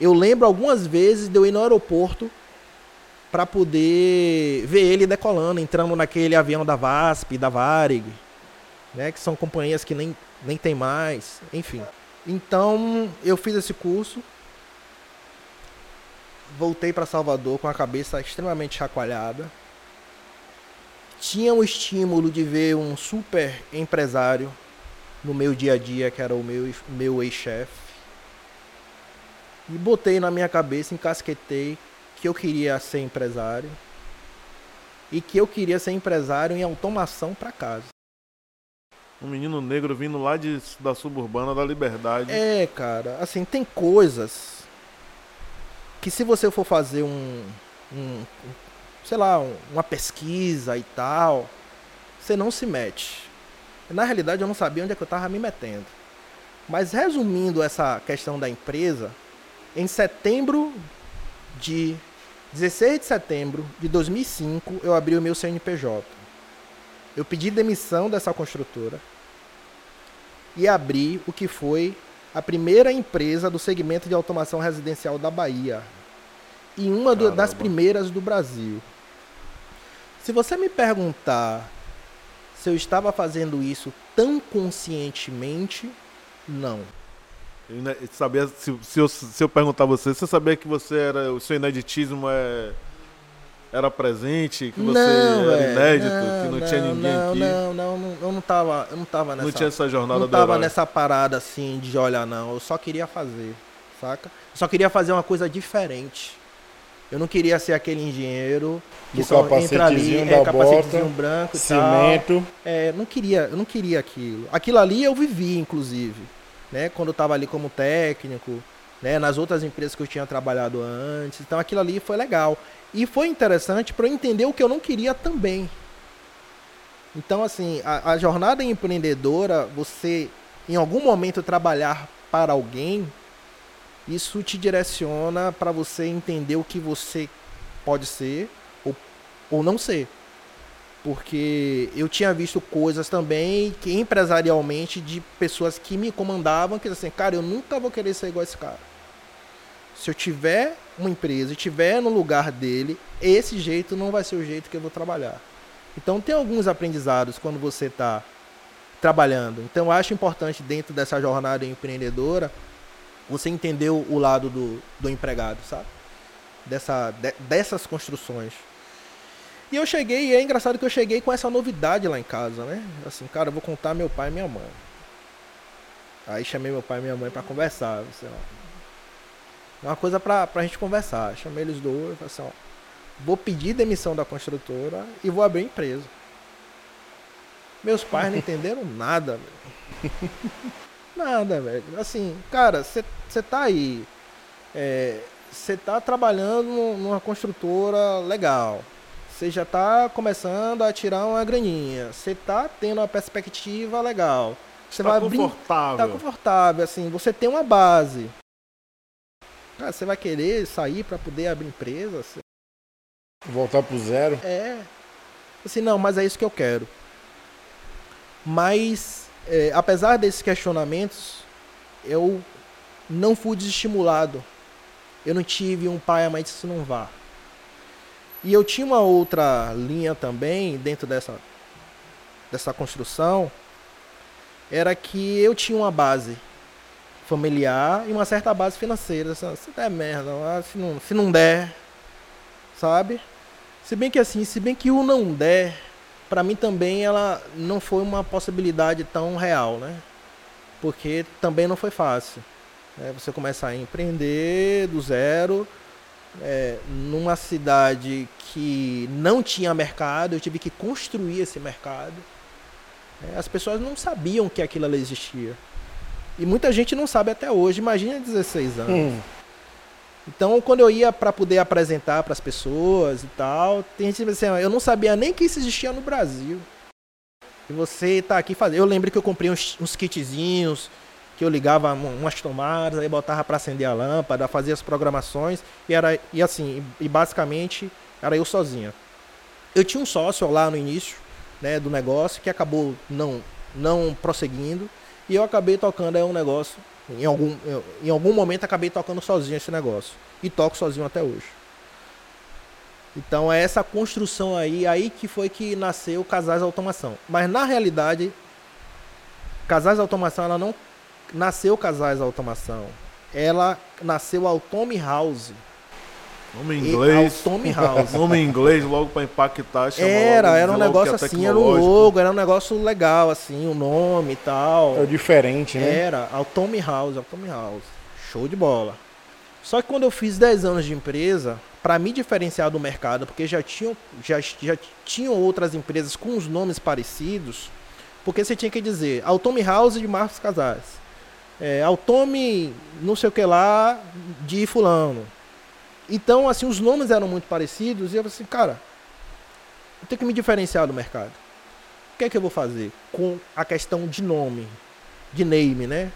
eu lembro algumas vezes de eu ir no aeroporto para poder ver ele decolando, entrando naquele avião da VASP, da Varig, né, que são companhias que nem, nem tem mais, enfim. Então, eu fiz esse curso, voltei para Salvador com a cabeça extremamente chacoalhada. Tinha o estímulo de ver um super empresário no meu dia a dia, que era o meu, meu ex-chefe. E botei na minha cabeça, encasquetei que eu queria ser empresário e que eu queria ser empresário em automação para casa. Um menino negro vindo lá de, da suburbana da Liberdade. É, cara, assim, tem coisas que se você for fazer um, um sei lá, um- uma pesquisa e tal, você não se mete. Na realidade, eu não sabia onde é que eu tava me metendo. Mas resumindo essa questão da empresa, em setembro de 16 de setembro de 2005, eu abri o meu CNPJ. Eu pedi demissão dessa construtora e abri o que foi a primeira empresa do segmento de automação residencial da Bahia. E uma do- das primeiras do Brasil. Se você me perguntar se eu estava fazendo isso tão conscientemente, não. Sabia, se, se, eu, se eu perguntar a você, você sabia que você era. O seu ineditismo é, era presente, que você era velho, inédito, que não, tinha ninguém não, aqui. Não, não, não, eu não tava, eu não tava nessa. não tinha essa jornada não do tava herói. nessa parada assim de olhar não, eu só queria fazer, saca? Eu só queria fazer uma coisa diferente. Eu não queria ser aquele engenheiro que Do só entra ali, capacetezinho é, da capacetezinho bota, branco e tal. Cimento. É, não queria, eu não queria aquilo. Aquilo ali eu vivi, inclusive, né? Quando eu tava ali como técnico, né? Nas outras empresas que eu tinha trabalhado antes. Então aquilo ali foi legal. E foi interessante para eu entender o que eu não queria também. Então, assim, a, a jornada empreendedora, você em algum momento trabalhar para alguém, isso te direciona para você entender o que você pode ser ou, ou não ser. Porque eu tinha visto coisas também que empresarialmente de pessoas que me comandavam que assim, cara, eu nunca vou querer ser igual a esse cara. Se eu tiver uma empresa e tiver no lugar dele, esse jeito não vai ser o jeito que eu vou trabalhar. Então tem alguns aprendizados quando você está trabalhando. Então eu acho importante dentro dessa jornada empreendedora você entender o lado do, do empregado, sabe? Dessa, de- dessas construções. E eu cheguei, e é engraçado que eu cheguei com essa novidade lá em casa, né? Assim, cara, eu vou contar meu pai e minha mãe. Aí chamei meu pai e minha mãe pra conversar. Assim, ó. Uma coisa pra, pra gente conversar. Chamei eles dois e falei assim, ó. Vou pedir demissão da construtora e vou abrir empresa. Meus pais não entenderam nada, velho. Nada, velho. Assim, cara, você tá aí. Você tá trabalhando num- numa construtora legal. Você já tá começando a tirar uma graninha. Você tá tendo uma perspectiva legal. Você Tá vai confortável. Tá confortável, assim. Você tem uma base. Cara, você vai querer sair pra poder abrir empresa? Você- Voltar pro zero. É. Assim, não, mas é isso que eu quero. Mas, é, apesar desses questionamentos, eu não fui desestimulado. Eu não tive um pai a mãe disse não vá. E eu tinha uma outra linha também dentro dessa, dessa construção, era que eu tinha uma base familiar e uma certa base financeira. Se se der merda, se não, se não der, sabe? Se bem que assim, se bem que o não der para mim também ela não foi uma possibilidade tão real, né? Porque também não foi fácil. Né? Você começar a empreender do zero, é, numa cidade que não tinha mercado, eu tive que construir esse mercado. É, as pessoas não sabiam que aquilo ali existia. E muita gente não sabe até hoje, imagina 16 anos. Hum. Então, quando eu ia para poder apresentar para as pessoas e tal, tem gente assim, eu não sabia nem que isso existia no Brasil. E você tá aqui fazendo. Eu lembro que eu comprei uns, uns kitzinhos que eu ligava umas tomadas, aí botava para acender a lâmpada, fazia as programações e era e assim, e basicamente era eu sozinha. Eu tinha um sócio lá no início, né, do negócio que acabou não não prosseguindo e eu acabei tocando é um negócio em algum, em algum momento acabei tocando sozinho esse negócio. E toco sozinho até hoje. Então é essa construção aí, aí que foi que nasceu Casais Automação. Mas na realidade, Casais Automação, ela não nasceu Casais Automação. Ela nasceu Automi House. Nome em inglês. Tommy House. Nome inglês logo para impactar. Era, logo, era um negócio é assim, era um logo, era um negócio legal, assim, o nome e tal. É diferente, né? Era, Tommy House, Tommy House. Show de bola. Só que quando eu fiz 10 anos de empresa, para me diferenciar do mercado, porque já tinham, já, já tinham outras empresas com os nomes parecidos, porque você tinha que dizer Tommy House de Marcos Casais. É, Autome não sei o que lá de fulano. Então, assim, os nomes eram muito parecidos e eu falei assim, cara, eu tenho que me diferenciar do mercado. O que é que eu vou fazer com a questão de nome, de name, né?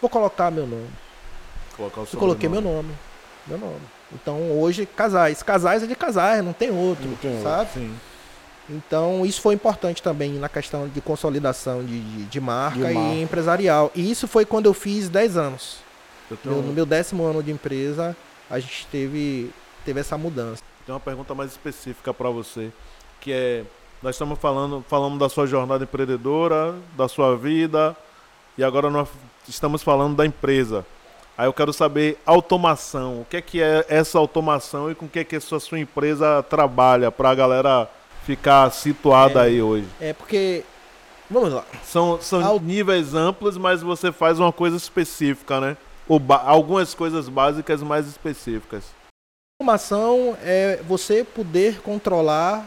Vou colocar meu nome. Colocar o eu coloquei nome. meu nome. Meu nome. Então hoje, casais. Casais é de casais, não tem outro, não tem sabe? Outro, sim. Então isso foi importante também na questão de consolidação de, de, de, marca, de marca, e empresarial. E isso foi quando eu fiz 10 anos. Tenho... no meu décimo ano de empresa, a gente teve, teve essa mudança. Tem uma pergunta mais específica para você, que é, nós estamos falando, falando da sua jornada empreendedora, da sua vida, e agora nós estamos falando da empresa. Aí eu quero saber automação. O que é que é essa automação e com o que é que a sua, sua empresa trabalha para a galera ficar situada é, aí hoje? É porque vamos lá. São, são níveis amplos, mas você faz uma coisa específica, né? Algumas coisas básicas mais específicas. Automação é você poder controlar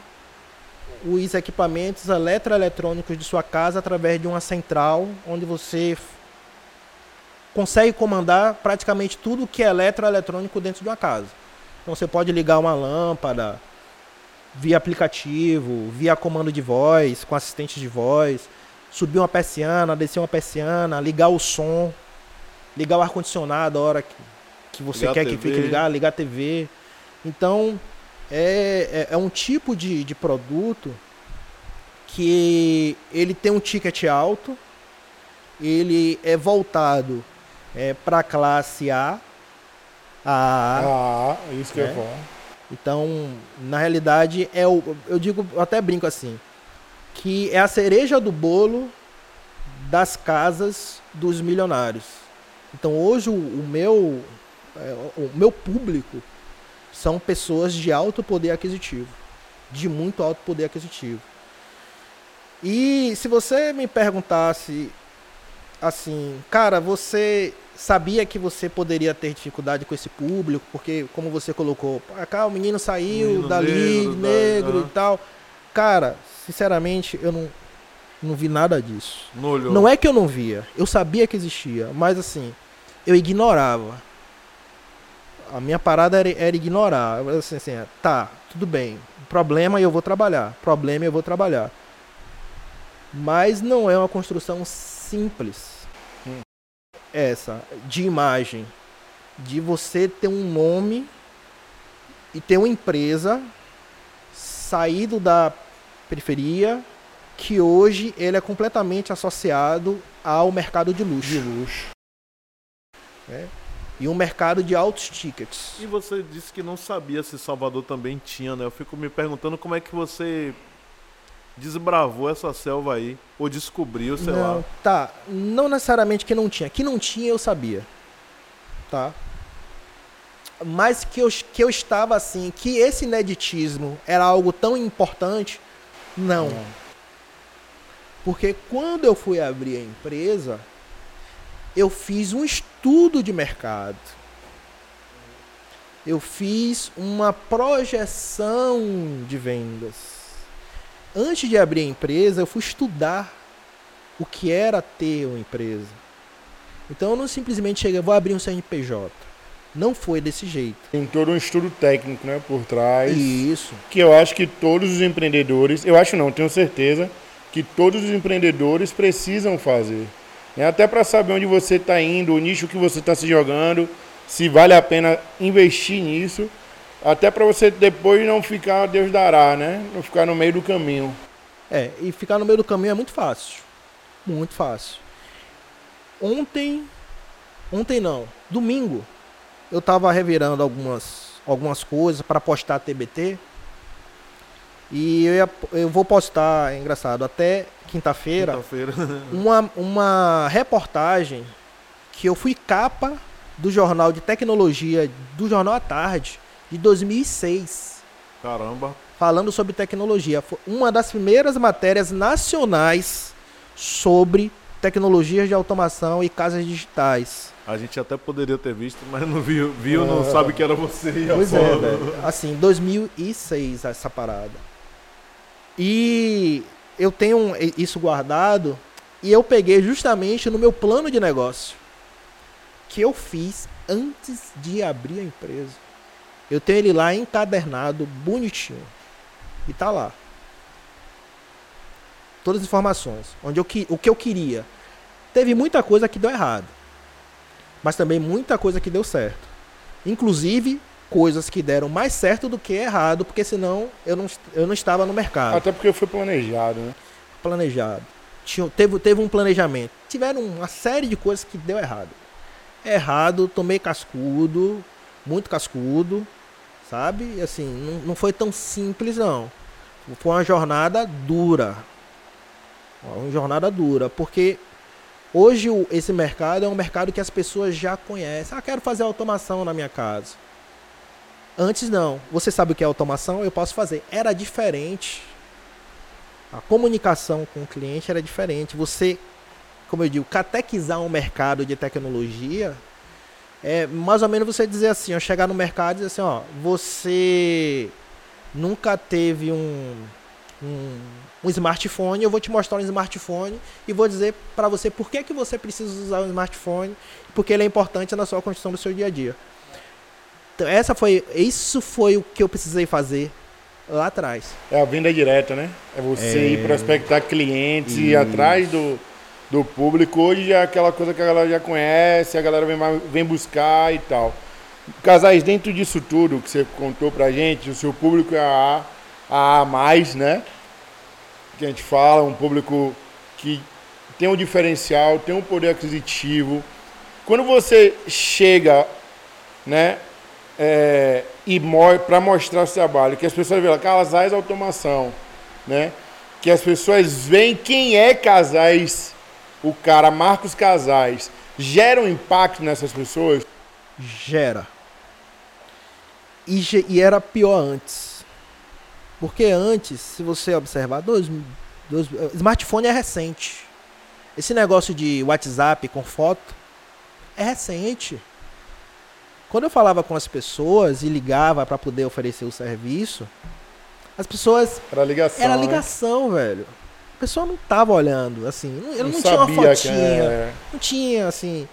os equipamentos eletroeletrônicos de sua casa através de uma central, onde você consegue comandar praticamente tudo que é eletroeletrônico dentro de uma casa. Então você pode ligar uma lâmpada via aplicativo, via comando de voz, com assistente de voz, subir uma persiana, descer uma persiana, ligar o som ligar o ar-condicionado a hora que, que você ligar quer que fique ligado, ligar a TV. Então, é, é, é, um tipo de, de produto que ele tem um ticket alto, ele é voltado é, para a classe A. A, ah, isso que é bom. Então, na realidade, é o, eu digo, eu até brinco assim, que é a cereja do bolo das casas dos milionários. Então hoje o, o meu, é, o meu público são pessoas de alto poder aquisitivo, de muito alto poder aquisitivo. E se você me perguntasse assim, cara, você sabia que você poderia ter dificuldade com esse público, porque como você colocou, cá o menino saiu menino dali, negro, negro da... e tal. Cara, sinceramente, eu não, não vi nada disso. Não, não é que eu não via, eu sabia que existia, mas assim, eu ignorava. A minha parada era, era ignorar. Assim, assim, tá, tudo bem. Problema eu vou trabalhar. Problema eu vou trabalhar. Mas não é uma construção simples. Hum. Essa, de imagem. De você ter um nome e ter uma empresa saído da periferia que hoje ele é completamente associado ao mercado de luxo. De luxo. Né? E um mercado de altos tickets. E você disse que não sabia se Salvador também tinha, né? Eu fico me perguntando como é que você desbravou essa selva aí, ou descobriu, sei não, lá. Tá, não necessariamente que não tinha. Que não tinha, eu sabia. Tá? Mas que eu, que eu estava assim, que esse ineditismo era algo tão importante, Não. Não. Porque quando eu fui abrir a empresa, eu fiz um estudo de mercado. Eu fiz uma projeção de vendas. Antes de abrir a empresa, eu fui estudar o que era ter uma empresa. Então eu não simplesmente cheguei, vou abrir um CNPJ. Não foi desse jeito. Tem todo um estudo técnico, né, por trás. Isso. Que eu acho que todos os empreendedores, eu acho não, tenho certeza que todos os empreendedores precisam fazer. Né? Até para saber onde você está indo, o nicho que você está se jogando, se vale a pena investir nisso, até para você depois não ficar Deus dará, né? Não ficar no meio do caminho. É, e ficar no meio do caminho é muito fácil. Muito fácil. Ontem, ontem não, domingo, eu tava revirando algumas, algumas coisas para postar TBT. E eu, ia- eu vou postar, é engraçado, até quinta-feira, Quinta-feira. uma, uma reportagem que eu fui capa do jornal de tecnologia do Jornal à Tarde de 2006 Caramba. falando sobre tecnologia. Foi uma das primeiras matérias nacionais sobre tecnologias de automação e casas digitais. A gente até poderia ter visto, mas não viu. Viu, não sabe que era você. e a Pois é, velho. Assim, 2006 essa parada. E eu tenho isso guardado e eu peguei justamente no meu plano de negócio que eu fiz antes de abrir a empresa. Eu tenho ele lá encadernado, bonitinho. E tá lá. Todas as informações. Onde eu, o que eu queria. Teve muita coisa que deu errado. Mas também muita coisa que deu certo. Inclusive, coisas que deram mais certo do que errado, porque senão eu não, eu não estava no mercado Até porque foi planejado, né? planejado. Tinha, teve, teve um planejamento. Tiveram uma série de coisas que deu errado. Errado, tomei cascudo, muito cascudo, sabe? Assim, não, não foi tão simples não. Foi uma jornada dura. Uma jornada dura, porque hoje esse mercado é um mercado que as pessoas já conhecem. Ah, quero fazer automação na minha casa. Antes não. Você sabe o que é automação? Eu posso fazer. Era diferente. A comunicação com o cliente era diferente. Você, como eu digo, catequizar um mercado de tecnologia é mais ou menos você dizer assim, ó, chegar no mercado e dizer assim, ó, você nunca teve um, um, um smartphone, eu vou te mostrar um smartphone e vou dizer para você por que, que você precisa usar um smartphone, porque ele é importante na sua construção do seu dia a dia. Então, essa foi, isso foi o que eu precisei fazer lá atrás. É a venda direta, né? É você ir prospectar clientes e ir atrás do, do público. Hoje é aquela coisa que a galera já conhece, a galera vem, vem buscar e tal. Casais, dentro disso tudo que você contou pra gente, o seu público é a A, a A mais, né? Que a gente fala, um público que tem um diferencial, tem um poder aquisitivo. Quando você chega, né? É, e para mostrar o trabalho, que as pessoas veem casais automação, né? Que as pessoas veem quem é casais, o cara Marcos Casais, gera um impacto nessas pessoas. Gera. E, e era pior antes. Porque antes, se você observar, dois, dois, smartphone é recente. Esse negócio de WhatsApp com foto é recente. Quando eu falava com as pessoas e ligava para poder oferecer o serviço, as pessoas Era ligação. era né? ligação, velho. A pessoa não tava olhando, assim, eu não, Não tinha uma fotinha. Não tinha, assim.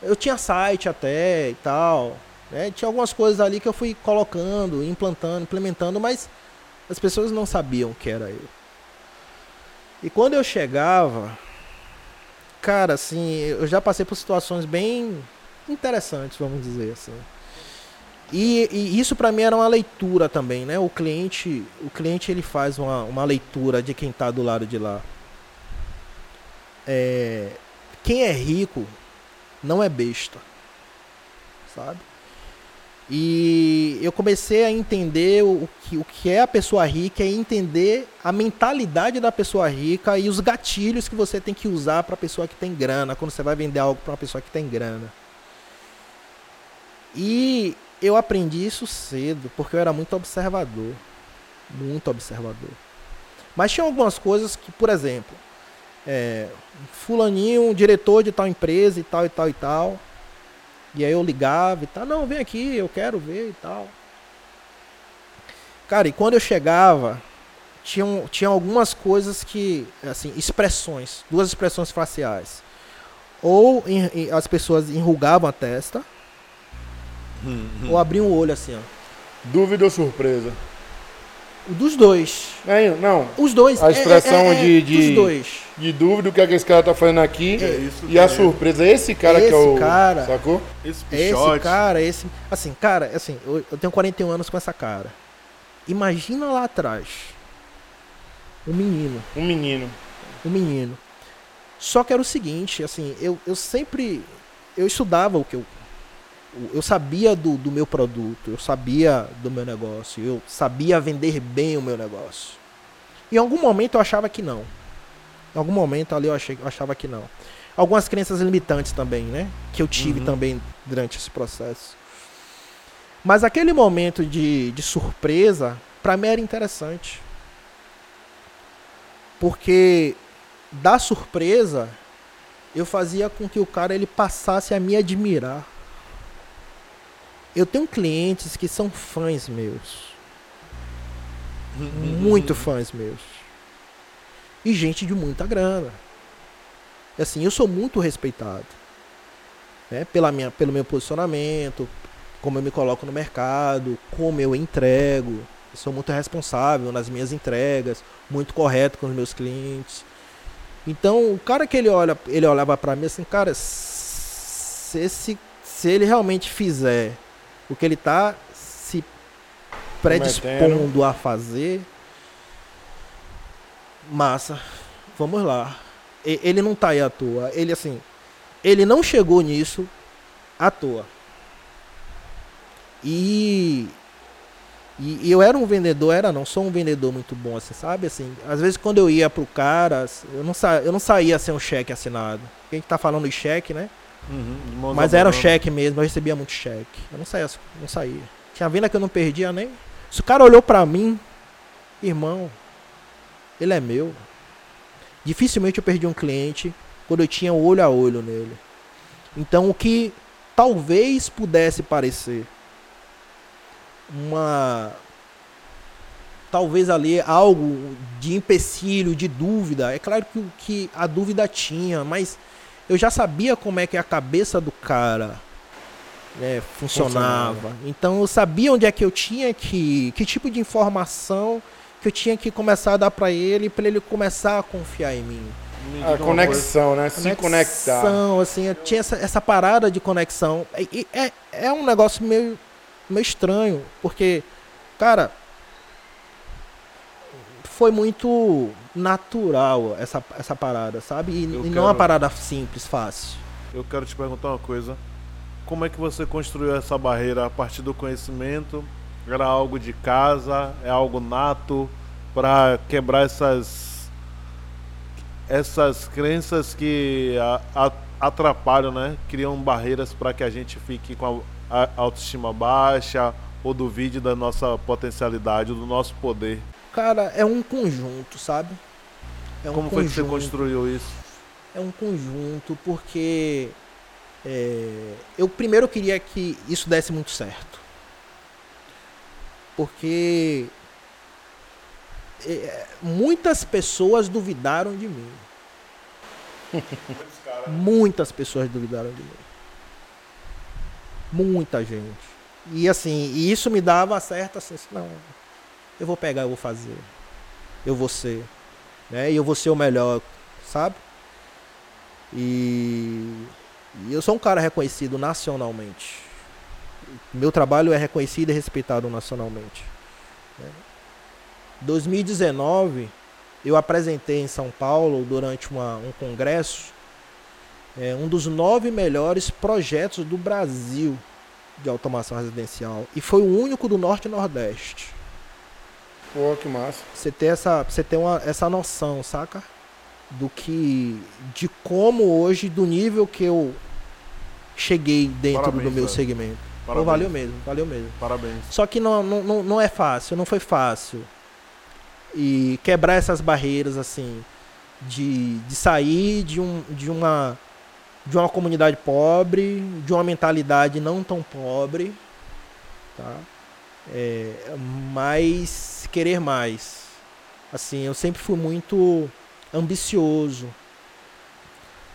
Eu tinha site até e tal. Né? Tinha algumas coisas ali que eu fui colocando, implantando, implementando, mas as pessoas não sabiam que era eu. E quando eu chegava, cara, assim, eu já passei por situações bem interessantes, vamos dizer assim. E, e isso para mim era uma leitura também, né? O cliente, o cliente ele faz uma, uma leitura de quem tá do lado de lá. É, quem é rico não é besta, sabe? E eu comecei a entender o que, o que é a pessoa rica e entender a mentalidade da pessoa rica e os gatilhos que você tem que usar para a pessoa que tem grana, quando você vai vender algo para uma pessoa que tem grana. E eu aprendi isso cedo, porque eu era muito observador. Muito observador. Mas tinha algumas coisas que, por exemplo, é, fulaninho, diretor de tal empresa e tal e tal e tal. E aí eu ligava e tal, não, vem aqui, eu quero ver e tal. Cara, e quando eu chegava, tinham, tinha algumas coisas que, assim, expressões, duas expressões faciais. Ou em- em- as pessoas enrugavam a testa, ou abriam o olho assim, ó. Dúvida ou surpresa? Dos dois. Não, não. Os dois. A expressão de- de- Dos dois. De dúvida o que, é que esse cara tá fazendo aqui. É isso e a é. surpresa, esse cara que é Esse o. cara- Sacou? Esse Esse pichote. cara, esse. Assim, cara, assim, eu, eu tenho 41 anos com essa cara. Imagina lá atrás. Um menino. Um menino. Um menino. Só que era o seguinte, assim, eu, eu sempre. Eu estudava o que eu. Eu sabia do, do meu produto, eu sabia do meu negócio, eu sabia vender bem o meu negócio. Em algum momento eu achava que não. Em algum momento ali eu, achei, eu achava que não. Algumas crenças limitantes também, né? Que eu tive Uhum. também durante esse processo. Mas aquele momento de, de surpresa, pra mim era interessante. Porque da surpresa, eu fazia com que o cara ele passasse a me admirar. Eu tenho clientes que são fãs meus. Muito fãs meus. E gente de muita grana. Assim, eu sou muito respeitado. Né? Pela minha, pelo meu posicionamento, como eu me coloco no mercado, como eu entrego. Eu sou muito responsável nas minhas entregas, muito correto com os meus clientes. Então, o cara que ele olha, ele olhava pra mim assim, cara, se, esse, se ele realmente fizer o que ele tá se predispondo a fazer, massa, vamos lá. Ele não tá aí à toa. Ele assim, ele não chegou nisso à toa. E e, eu era um vendedor, era não, sou um vendedor muito bom, assim, sabe? Assim, às vezes quando eu ia pro cara, eu não, sa, eu não saía sem um cheque assinado. Gente tá falando de cheque, né? Uhum, Mas era abanando. cheque mesmo, eu recebia muito cheque. Eu não saía, não saía. Tinha venda que eu não perdia nem. Se o cara olhou pra mim, irmão, ele é meu. Dificilmente eu perdi um cliente quando eu tinha olho a olho nele. Então o que talvez pudesse parecer uma talvez ali algo de empecilho, de dúvida. É claro que, o- que a dúvida tinha, mas eu já sabia como é que a cabeça do cara né, funcionava. Então eu sabia onde é que eu tinha que. Que tipo de informação que eu tinha que começar a dar pra ele para ele começar a confiar em mim. A conexão, né? Se conectar. Conexão, assim, eu tinha essa, essa parada de conexão. E- e É, é um negócio meio, meio estranho, porque, cara, foi muito natural essa, essa parada, sabe? E, e não uma quero- parada simples, fácil. Eu quero te perguntar uma coisa. Como é que você construiu essa barreira a partir do conhecimento? Era algo de casa? É algo nato para quebrar essas essas crenças que atrapalham, né? Criam barreiras para que a gente fique com a autoestima baixa ou duvide da nossa potencialidade, do nosso poder. Cara, é um conjunto, sabe? É um Como foi que você conjunto. construiu isso? É um conjunto, porque é, eu primeiro queria que isso desse muito certo. Porque é, muitas pessoas duvidaram de mim. Muitas pessoas duvidaram de mim. Muita gente. E assim, e isso me dava certa assim, não, eu vou pegar, eu vou fazer. Eu vou ser. Né? E eu vou ser o melhor, sabe? E, e eu sou um cara reconhecido nacionalmente. Meu trabalho é reconhecido e respeitado nacionalmente. né? 2019, eu apresentei em São Paulo, durante uma- um congresso, é, um dos nove melhores projetos do Brasil de automação residencial. E foi o único do Norte e Nordeste. Pô, que massa. Você ter essa, você ter uma, essa noção, saca? Do que. De como hoje, do nível que eu cheguei dentro Parabéns, do meu velho. segmento. Pô, Parabéns. valeu mesmo, valeu mesmo. Parabéns. Só que não, não, não, não é fácil, não foi fácil. e quebrar essas barreiras assim de, de sair de, um, de uma de uma comunidade pobre, de uma mentalidade não tão pobre, tá? É, mas querer mais. Assim, eu sempre fui muito ambicioso,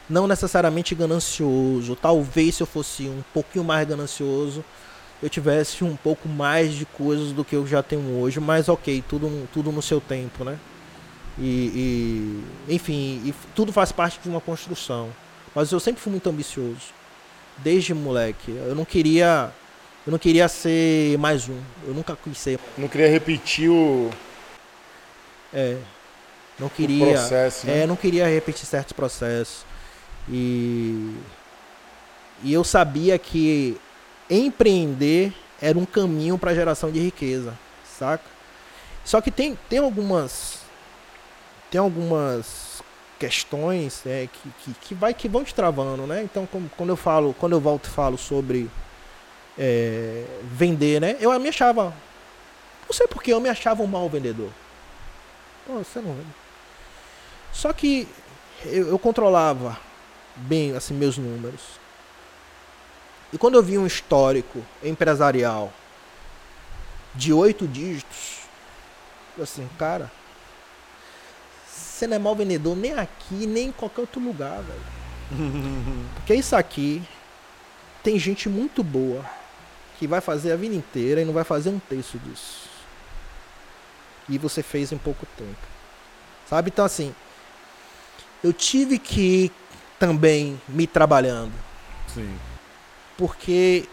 não necessariamente ganancioso. Talvez se eu fosse um pouquinho mais ganancioso, eu tivesse um pouco mais de coisas do que eu já tenho hoje, mas ok, tudo, tudo no seu tempo, né? E, e enfim, e tudo faz parte de uma construção. Mas eu sempre fui muito ambicioso, desde moleque. Eu não queria, eu não queria ser mais um. Eu nunca quis ser. Não queria repetir o. É. Não queria. O processo, né? É, não queria repetir certos processos. E e eu sabia que empreender era um caminho para geração de riqueza, saca? Só que tem, tem algumas tem algumas questões é, que, que, que, vai, que vão te travando, né? Então, como, quando eu falo, quando eu volto e falo sobre é, vender, né? Eu me achava, não sei porque eu me achava um mau vendedor. Pô, você não vende. Só que eu, eu controlava bem assim meus números. E quando eu vi um histórico empresarial de oito dígitos, eu assim, cara, você não é mal vendedor nem aqui, nem em qualquer outro lugar, velho. Porque isso aqui tem gente muito boa que vai fazer a vida inteira e não vai fazer um terço disso. E você fez em pouco tempo. Sabe? Então assim, eu tive que ir também me trabalhando. Sim. Porque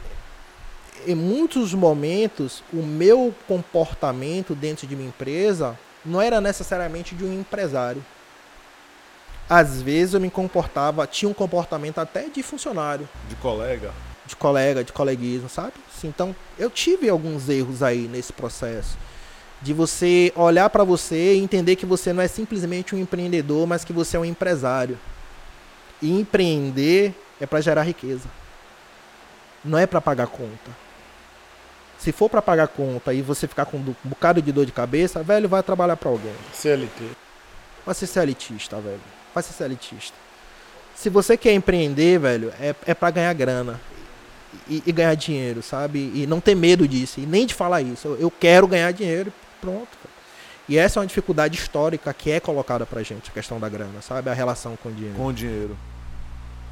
em muitos momentos o meu comportamento dentro de minha empresa não era necessariamente de um empresário. Às vezes eu me comportava, tinha um comportamento até de funcionário. De colega. De colega, de coleguismo, sabe? Sim, então eu tive alguns erros aí nesse processo. De você olhar para você e entender que você não é simplesmente um empreendedor, mas que você é um empresário. E empreender é para gerar riqueza. Não é para pagar conta. Se for para pagar conta e você ficar com um bocado de dor de cabeça, velho, vai trabalhar para alguém. CLT. Vai ser CLTista, velho. Vai ser CLTista. Se você quer empreender, velho, é, é para ganhar grana. E, e, ganhar dinheiro, sabe? E não ter medo disso. E nem de falar isso. Eu, quero ganhar dinheiro pronto. Cara. E essa é uma dificuldade histórica que é colocada pra gente, a questão da grana, sabe? A relação com o dinheiro. Com o dinheiro.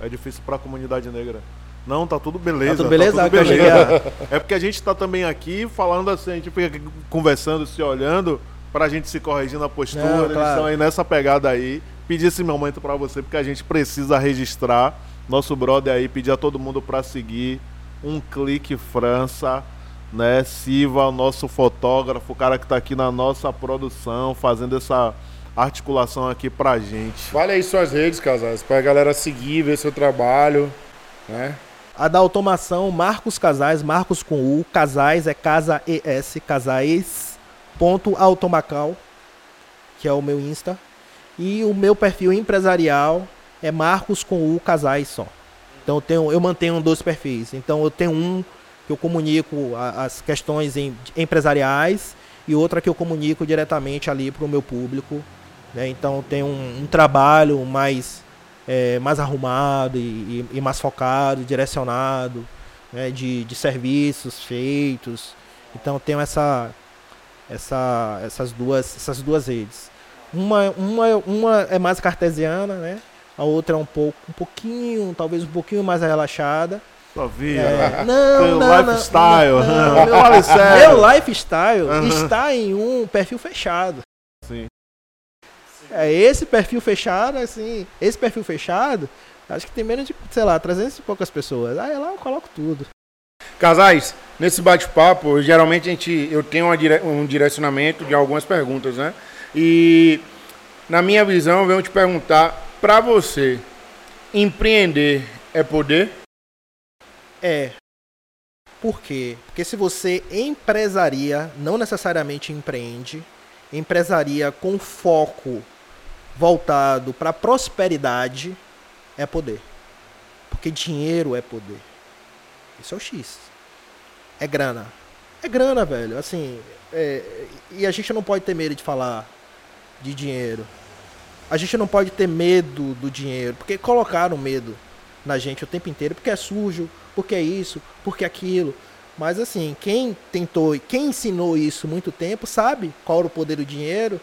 É difícil pra comunidade negra. Não, tá tudo beleza. Tá tudo beleza? Tá tudo beleza. É porque a gente tá também aqui falando assim, a gente fica conversando, se olhando, pra gente se corrigir na postura. Não, Eles estão aí nessa pegada aí. Pedir esse momento para você, porque a gente precisa registrar. Nosso brother aí, pedir a todo mundo para seguir um clique França, né? Siva, o nosso fotógrafo, o cara que tá aqui na nossa produção, fazendo essa articulação aqui pra gente. Fale aí suas redes, casais, pra galera seguir, ver seu trabalho, né? A da automação, Marcos Casais, Marcos com U, Casais é Casa ES, Casais, ponto Automacal, que é o meu Insta. E o meu perfil empresarial é Marcos com U, Casais só. Então eu, tenho, eu mantenho dois perfis. Então eu tenho um que eu comunico a, as questões em, empresariais e outra que eu comunico diretamente ali para o meu público. Né? Então tem um, um trabalho mais é, mais arrumado e, e, mais focado, direcionado, né, de, de serviços feitos. Então tenho essa, essa, essas, duas, essas duas redes. Uma, uma, uma é mais cartesiana, né? A outra é um pouco, um pouquinho, talvez um pouquinho mais relaxada. Sua vida. É, não, não, lifestyle. Não, não, não, meu, meu lifestyle uhum. está em um perfil fechado. Sim. É, esse perfil fechado, assim, esse perfil fechado, acho que tem menos de, sei lá, 300 e poucas pessoas. Aí lá eu coloco tudo. Casais, nesse bate-papo, geralmente a gente, eu tenho dire, um direcionamento de algumas perguntas, né? E na minha visão, eu venho te perguntar, para você, empreender é poder? É. Por quê? Porque se você empresaria, não necessariamente empreende, empresaria com foco voltado para prosperidade é poder. Porque dinheiro é poder. Isso é o X. É grana. É grana, velho. Assim, é, e a gente não pode ter medo de falar de dinheiro. A gente não pode ter medo do dinheiro, porque colocaram medo na gente o tempo inteiro, porque é sujo, porque é isso, porque é aquilo. Mas assim, quem tentou, quem ensinou isso muito tempo, sabe qual era o poder do dinheiro.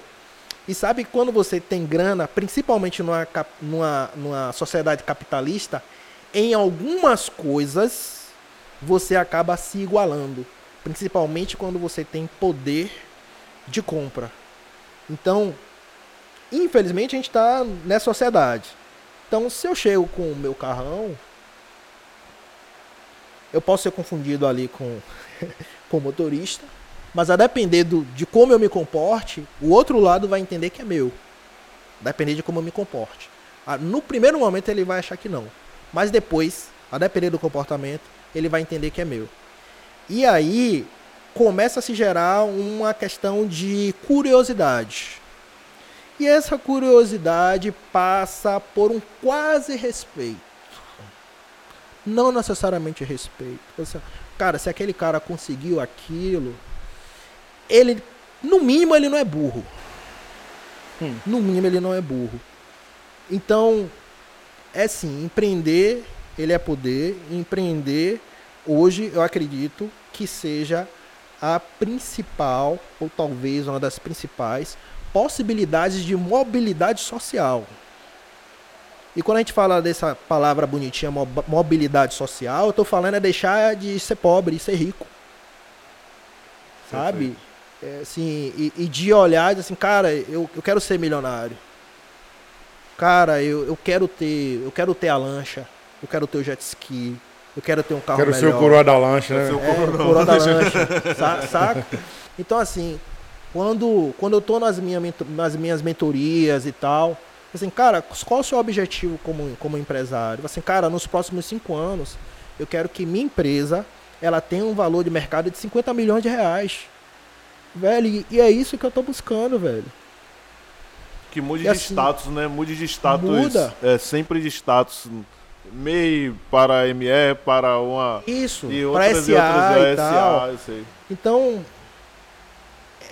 E sabe que quando você tem grana, principalmente numa, numa, numa sociedade capitalista, em algumas coisas você acaba se igualando. Principalmente quando você tem poder de compra. Então, infelizmente, a gente está nessa sociedade. Então, se eu chego com o meu carrão, eu posso ser confundido ali com, com o motorista, mas a depender do, de como eu me comporte, o outro lado vai entender que é meu. Depender de como eu me comporte. Ah, no primeiro momento ele vai achar que não, mas depois, a depender do comportamento, ele vai entender que é meu. E aí começa a se gerar uma questão de curiosidade. E essa curiosidade passa por um quase respeito. Não necessariamente respeito. Cara, se aquele cara conseguiu aquilo, ele, no mínimo, ele não é burro. Hum. No mínimo, ele não é burro. Então, é sim, empreender, ele é poder. Empreender, hoje, eu acredito que seja a principal, ou talvez uma das principais, possibilidades de mobilidade social. E quando a gente fala dessa palavra bonitinha, mobilidade social, eu estou falando é deixar de ser pobre e ser rico. Sabe? É, assim, e, e, de olhar assim, cara, eu, eu quero ser milionário. Cara, eu, eu quero ter. Eu quero ter a lancha, eu quero ter o jet ski, eu quero ter um carro quero melhor. Quero ser o coroa da lancha, né? É, o coroa da lancha. saca? Então, assim, quando, quando eu estou nas, minha, nas minhas mentorias e tal, assim, cara, qual é o seu objetivo como, como empresário? Assim, cara, nos próximos cinco anos, eu quero que minha empresa ela tenha um valor de mercado de 50 milhões de reais. Velho, e é isso que eu estou buscando, velho. Que mude e de assim, status, né? Mude de status. Muda. É, sempre de status. MEI para ME, para uma. Isso, para SA e, outras, e, e tal. SA, então,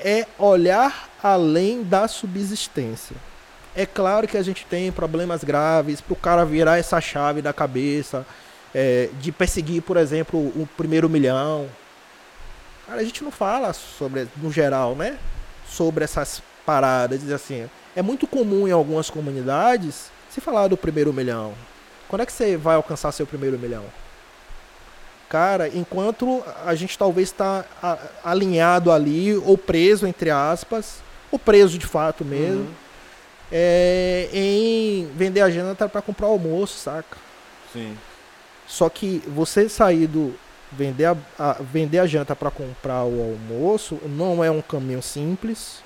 é olhar além da subsistência. É claro que a gente tem problemas graves para o cara virar essa chave da cabeça, é, de perseguir, por exemplo, o primeiro milhão. Cara, a gente não fala sobre, no geral, né? Sobre essas paradas. Diz assim, é muito comum em algumas comunidades se falar do primeiro milhão. Quando é que você vai alcançar seu primeiro milhão? Cara, enquanto a gente talvez está alinhado ali, ou preso, entre aspas, ou preso de fato mesmo, uhum. é, em vender a janta para comprar almoço, saca? Sim. Só que você sair do. Vender a, a vender a janta para comprar o almoço não é um caminho simples.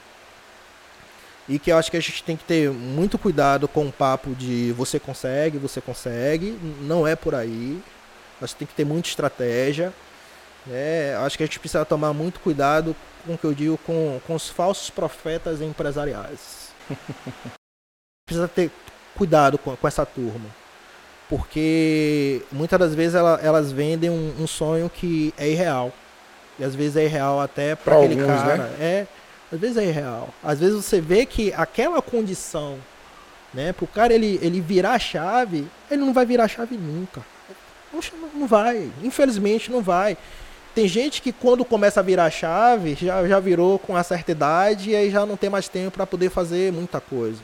E que eu acho que a gente tem que ter muito cuidado com o papo de você consegue, você consegue. Não é por aí. Acho que tem que ter muita estratégia. Né? Acho que a gente precisa tomar muito cuidado com o que eu digo com, com os falsos profetas empresariais. precisa ter cuidado com, com essa turma. Porque muitas das vezes ela, elas vendem um, um, sonho que é irreal. E às vezes é irreal até para aquele alguns, cara. Né? É, às vezes é irreal. Às vezes você vê que aquela condição, né, pro cara ele, ele virar a chave, ele não vai virar a chave nunca. Não vai. Infelizmente não vai. Tem gente que quando começa a virar chave, já, já virou com uma certa idade e aí já não tem mais tempo para poder fazer muita coisa.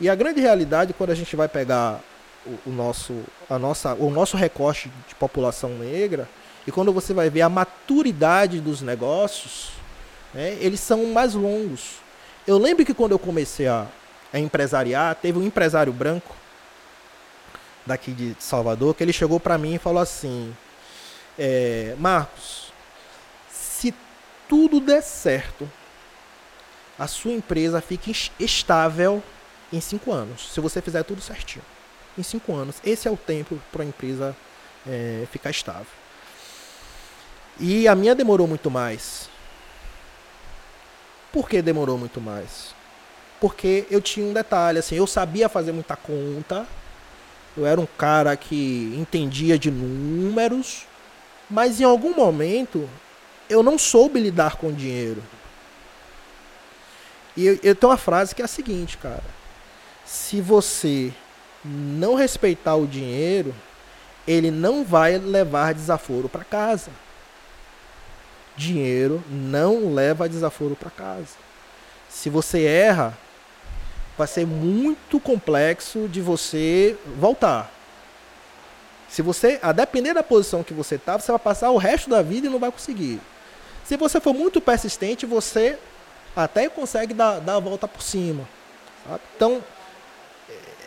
E a grande realidade, quando a gente vai pegar o, o, nosso, a nossa, o nosso recorte de população negra, e quando você vai ver a maturidade dos negócios, né, eles são mais longos. Eu lembro que quando eu comecei a, a empresariar, teve um empresário branco daqui de Salvador, que ele chegou para mim e falou assim: é, Marcos, se tudo der certo, a sua empresa fica estável em cinco anos. Se você fizer tudo certinho, em cinco anos, esse é o tempo para a empresa é, ficar estável. E a minha demorou muito mais. Por que demorou muito mais? Porque eu tinha um detalhe, assim, eu sabia fazer muita conta, eu era um cara que entendia de números, mas em algum momento eu não soube lidar com dinheiro. E eu, eu tenho uma frase que é a seguinte, cara. Se você não respeitar o dinheiro, ele não vai levar desaforo para casa. Dinheiro não leva desaforo para casa. Se você erra, vai ser muito complexo de você voltar. Se você, a depender da posição que você tá, você vai passar o resto da vida e não vai conseguir. Se você for muito persistente, você até consegue dar, dar a volta por cima. Sabe? Então,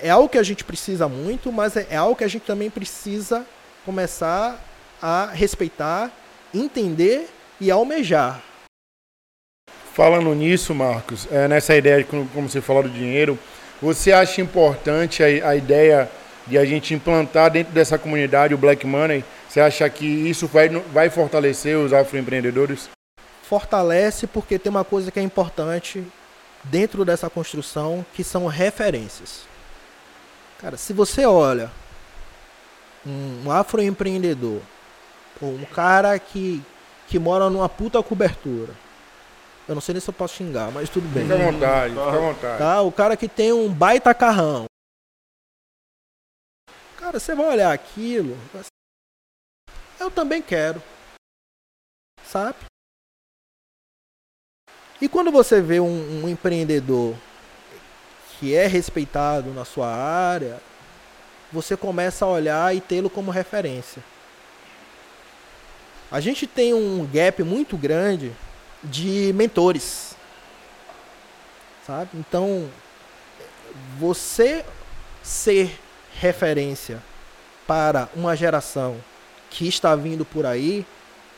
é algo que a gente precisa muito, mas é, é algo que a gente também precisa começar a respeitar, entender e almejar. Falando nisso, Marcos, é, nessa ideia, como você falou do dinheiro, você acha importante a, a ideia de a gente implantar dentro dessa comunidade o Black Money? Você acha que isso vai, vai fortalecer os afroempreendedores? Fortalece porque tem uma coisa que é importante dentro dessa construção, que são referências. Cara, se você olha um afroempreendedor, ou um cara que, que mora numa puta cobertura, eu não sei nem se eu posso xingar, mas tudo bem. Fica à vontade, fica à vontade. Tá? O cara que tem um baita carrão. Cara, você vai olhar aquilo. Eu também quero. Sabe? E quando você vê um, um empreendedor que é respeitado na sua área, você começa a olhar e tê-lo como referência. A gente tem um gap muito grande de mentores. Sabe? Então, você ser referência para uma geração que está vindo por aí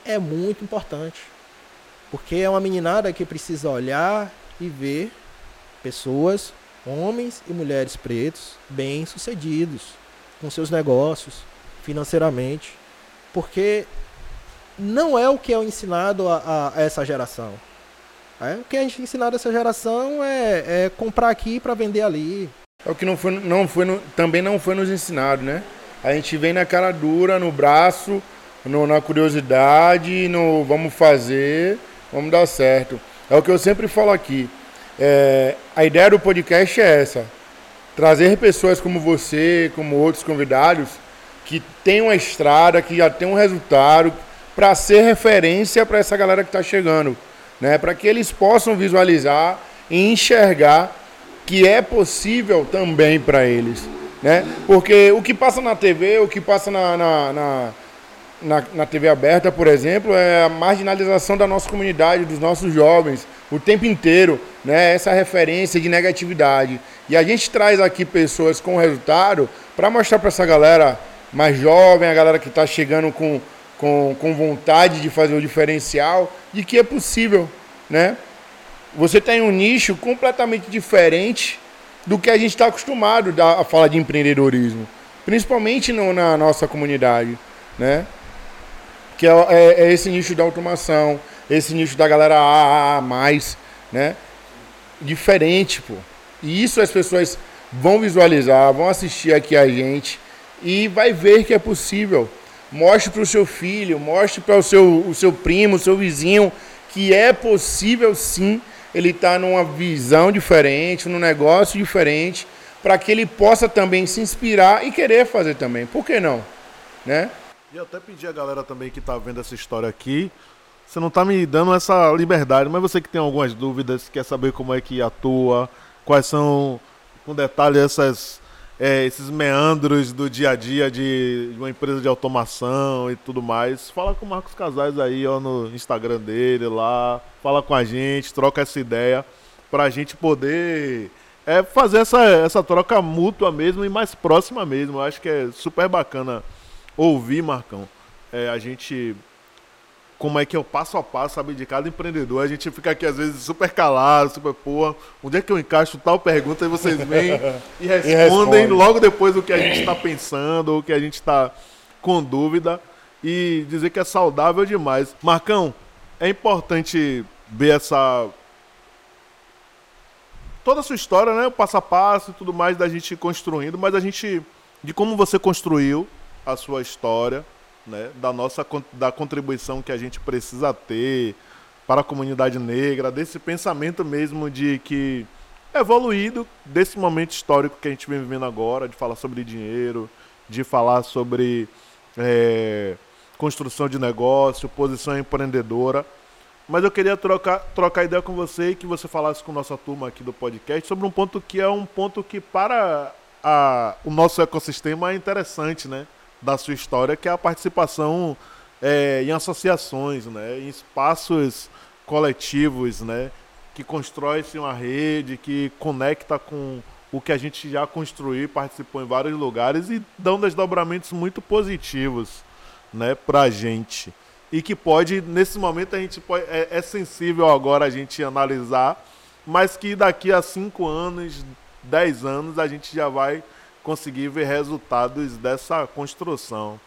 é muito importante. Porque é uma meninada que precisa olhar e ver pessoas, homens e mulheres pretos, bem-sucedidos com seus negócios, financeiramente. Porque não é o que é ensinado a, a, essa geração. É, o que a gente é ensinado a essa geração é, é comprar aqui para vender ali. É o que não foi, não foi também não foi nos ensinado, né? A gente vem na cara dura, no braço, no, na curiosidade, no vamos fazer, vamos dar certo. É o que eu sempre falo aqui. É, a ideia do podcast é essa: trazer pessoas como você, como outros convidados, que têm uma estrada, que já tem um resultado, para ser referência para essa galera que está chegando, né? Para que eles possam visualizar e enxergar que é possível também para eles, né? Porque o que passa na TV, o que passa na, na, na, na, na TV aberta, por exemplo, é a marginalização da nossa comunidade, dos nossos jovens, o tempo inteiro, né? Essa referência de negatividade. E a gente traz aqui pessoas com resultado para mostrar para essa galera mais jovem, a galera que está chegando com com, com vontade de fazer o diferencial, de que é possível, né? Você tem um nicho completamente diferente do que a gente está acostumado a falar de empreendedorismo, principalmente no, na nossa comunidade, né? Que é, é, é, esse nicho da automação, esse nicho da galera A, a, a mais, né? Diferente, pô. E isso as pessoas vão visualizar, vão assistir aqui a gente e vai ver que é possível. Mostre para o seu filho, mostre para o seu, o seu primo, o seu vizinho, que é possível sim ele estar tá numa visão diferente, num negócio diferente, para que ele possa também se inspirar e querer fazer também. Por que não? Né? E até pedir a galera também que está vendo essa história aqui, você não está me dando essa liberdade, mas você que tem algumas dúvidas, quer saber como é que atua, quais são, com detalhe, essas é, esses meandros do dia a dia de uma empresa de automação e tudo mais, fala com o Marcos Casais aí, ó, no Instagram dele lá, fala com a gente, troca essa ideia para a gente poder é, fazer essa, essa troca mútua mesmo e mais próxima mesmo. Eu acho que é super bacana ouvir, Marcão, é, a gente como é que é o passo a passo, sabe, de cada empreendedor. A gente fica aqui às vezes super calado, super porra. Onde é que eu encaixo tal pergunta e vocês vêm e respondem e logo depois do que a gente está pensando, o que a gente está com dúvida e dizer que é saudável demais. Marcão, é importante ver essa toda a sua história, né, o passo a passo e tudo mais da gente construindo, mas a gente de como você construiu a sua história né, da nossa da contribuição que a gente precisa ter para a comunidade negra, desse pensamento mesmo de que evoluído desse momento histórico que a gente vem vivendo agora, de falar sobre dinheiro, de falar sobre é, construção de negócio, posição empreendedora. Mas eu queria trocar, trocar ideia com você e que você falasse com nossa turma aqui do podcast sobre um ponto que é um ponto que para a, o nosso ecossistema é interessante, né? Da sua história, que é a participação é, em associações, né? Em espaços coletivos, né? Que constrói-se uma rede, que conecta com o que a gente já construiu, participou em vários lugares e dão desdobramentos muito positivos, né, pra gente. E que pode, nesse momento, a gente pode, é, é sensível agora a gente analisar, mas que daqui a cinco anos, dez anos, a gente já vai conseguir ver resultados dessa construção.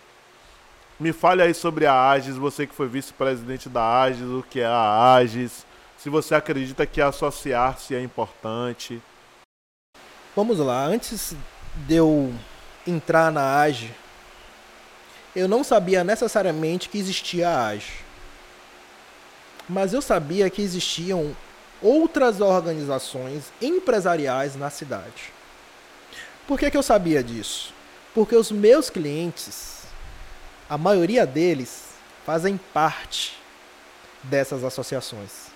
Me fale aí sobre a Agis, você que foi vice-presidente da Agis, o que é a Agis, se você acredita que associar-se é importante. Vamos lá, antes de eu entrar na AGE, eu não sabia necessariamente que existia a AGE. Mas eu sabia que existiam outras organizações empresariais na cidade. Por que, que eu sabia disso? Porque os meus clientes, a maioria deles, fazem parte dessas associações.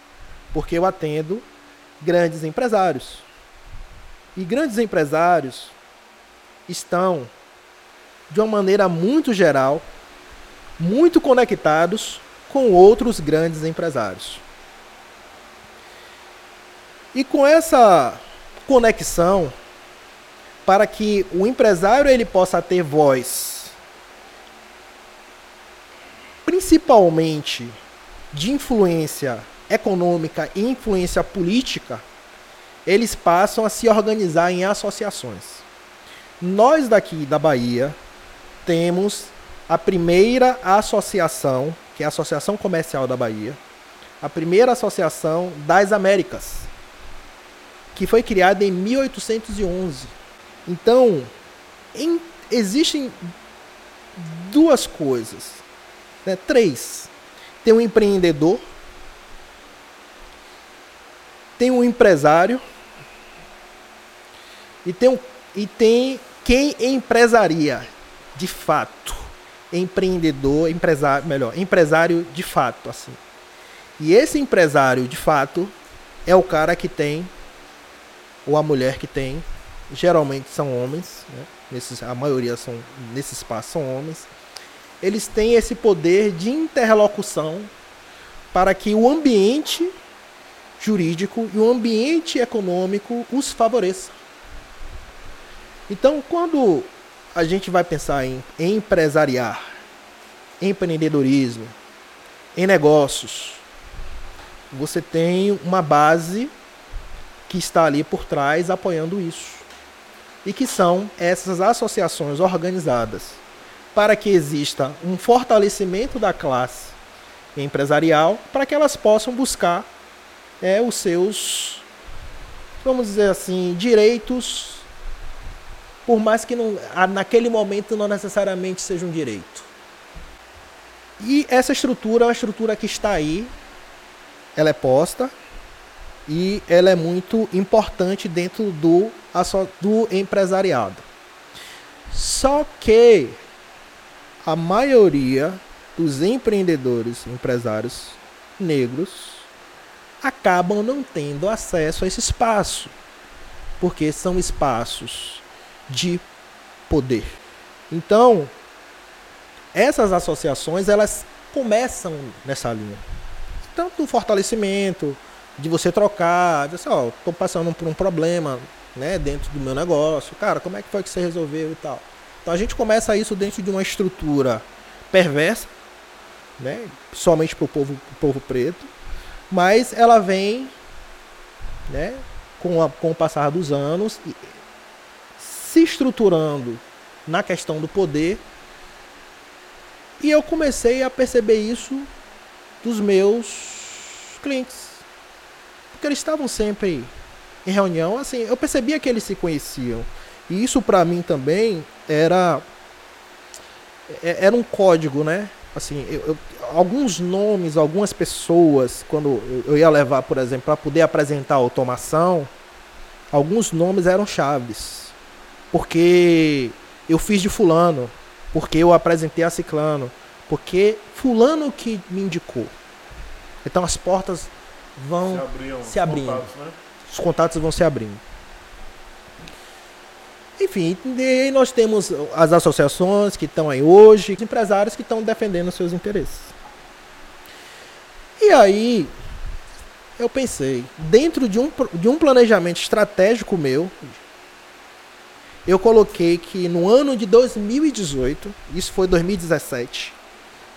Porque eu atendo grandes empresários e grandes empresários estão, de uma maneira muito geral, muito conectados com outros grandes empresários. E com essa conexão, para que o empresário ele possa ter voz, principalmente de influência econômica e influência política, eles passam a se organizar em associações. Nós daqui da Bahia temos a primeira associação, que é a Associação Comercial da Bahia, a primeira associação das Américas, que foi criada em 1811. Então, em, existem duas coisas, né? três. Tem um empreendedor, tem um empresário e tem, um, e tem quem empresaria de fato. Empreendedor, empresário, melhor, empresário de fato, assim. E esse empresário de fato é o cara que tem, ou a mulher que tem, geralmente são homens, né? Nesses, a maioria são, nesse espaço são homens. Eles têm esse poder de interlocução para que o ambiente jurídico e o ambiente econômico os favoreça. Então, quando a gente vai pensar em empresariar, empreendedorismo, em negócios, você tem uma base que está ali por trás apoiando isso. E que são essas associações organizadas para que exista um fortalecimento da classe empresarial para que elas possam buscar é, os seus, vamos dizer assim, direitos, por mais que não, naquele momento não necessariamente seja um direito. E essa estrutura é uma estrutura que está aí, ela é posta e ela é muito importante dentro do, do empresariado. Só que a maioria dos empreendedores, empresários negros, acabam não tendo acesso a esse espaço, porque são espaços de poder. Então, essas associações elas começam nessa linha, tanto do fortalecimento, de você trocar, de assim, ó, tô passando por um problema, né, dentro do meu negócio, cara, como é que foi que você resolveu e tal. Então a gente começa isso dentro de uma estrutura perversa, né, somente para o povo, pro povo preto, mas ela vem né, com, a, com o passar dos anos se estruturando na questão do poder. E eu comecei a perceber isso dos meus clientes. Porque eles estavam sempre em reunião, assim, eu percebia que eles se conheciam. E isso para mim também era é, era um código, né? assim, eu, eu, alguns nomes, algumas pessoas, quando eu, eu ia levar, por exemplo, para poder apresentar a automação, alguns nomes eram chaves. Porque eu fiz de fulano, porque eu apresentei a ciclano, porque fulano que me indicou. Então as portas vão se, abriam, se abrindo. Contatos, né? Os contatos vão se abrindo. Enfim, e nós temos as associações que estão aí hoje, os empresários que estão defendendo seus interesses. E aí, eu pensei, dentro de um, de um planejamento estratégico meu, eu coloquei que no ano de 2018, isso foi 2017,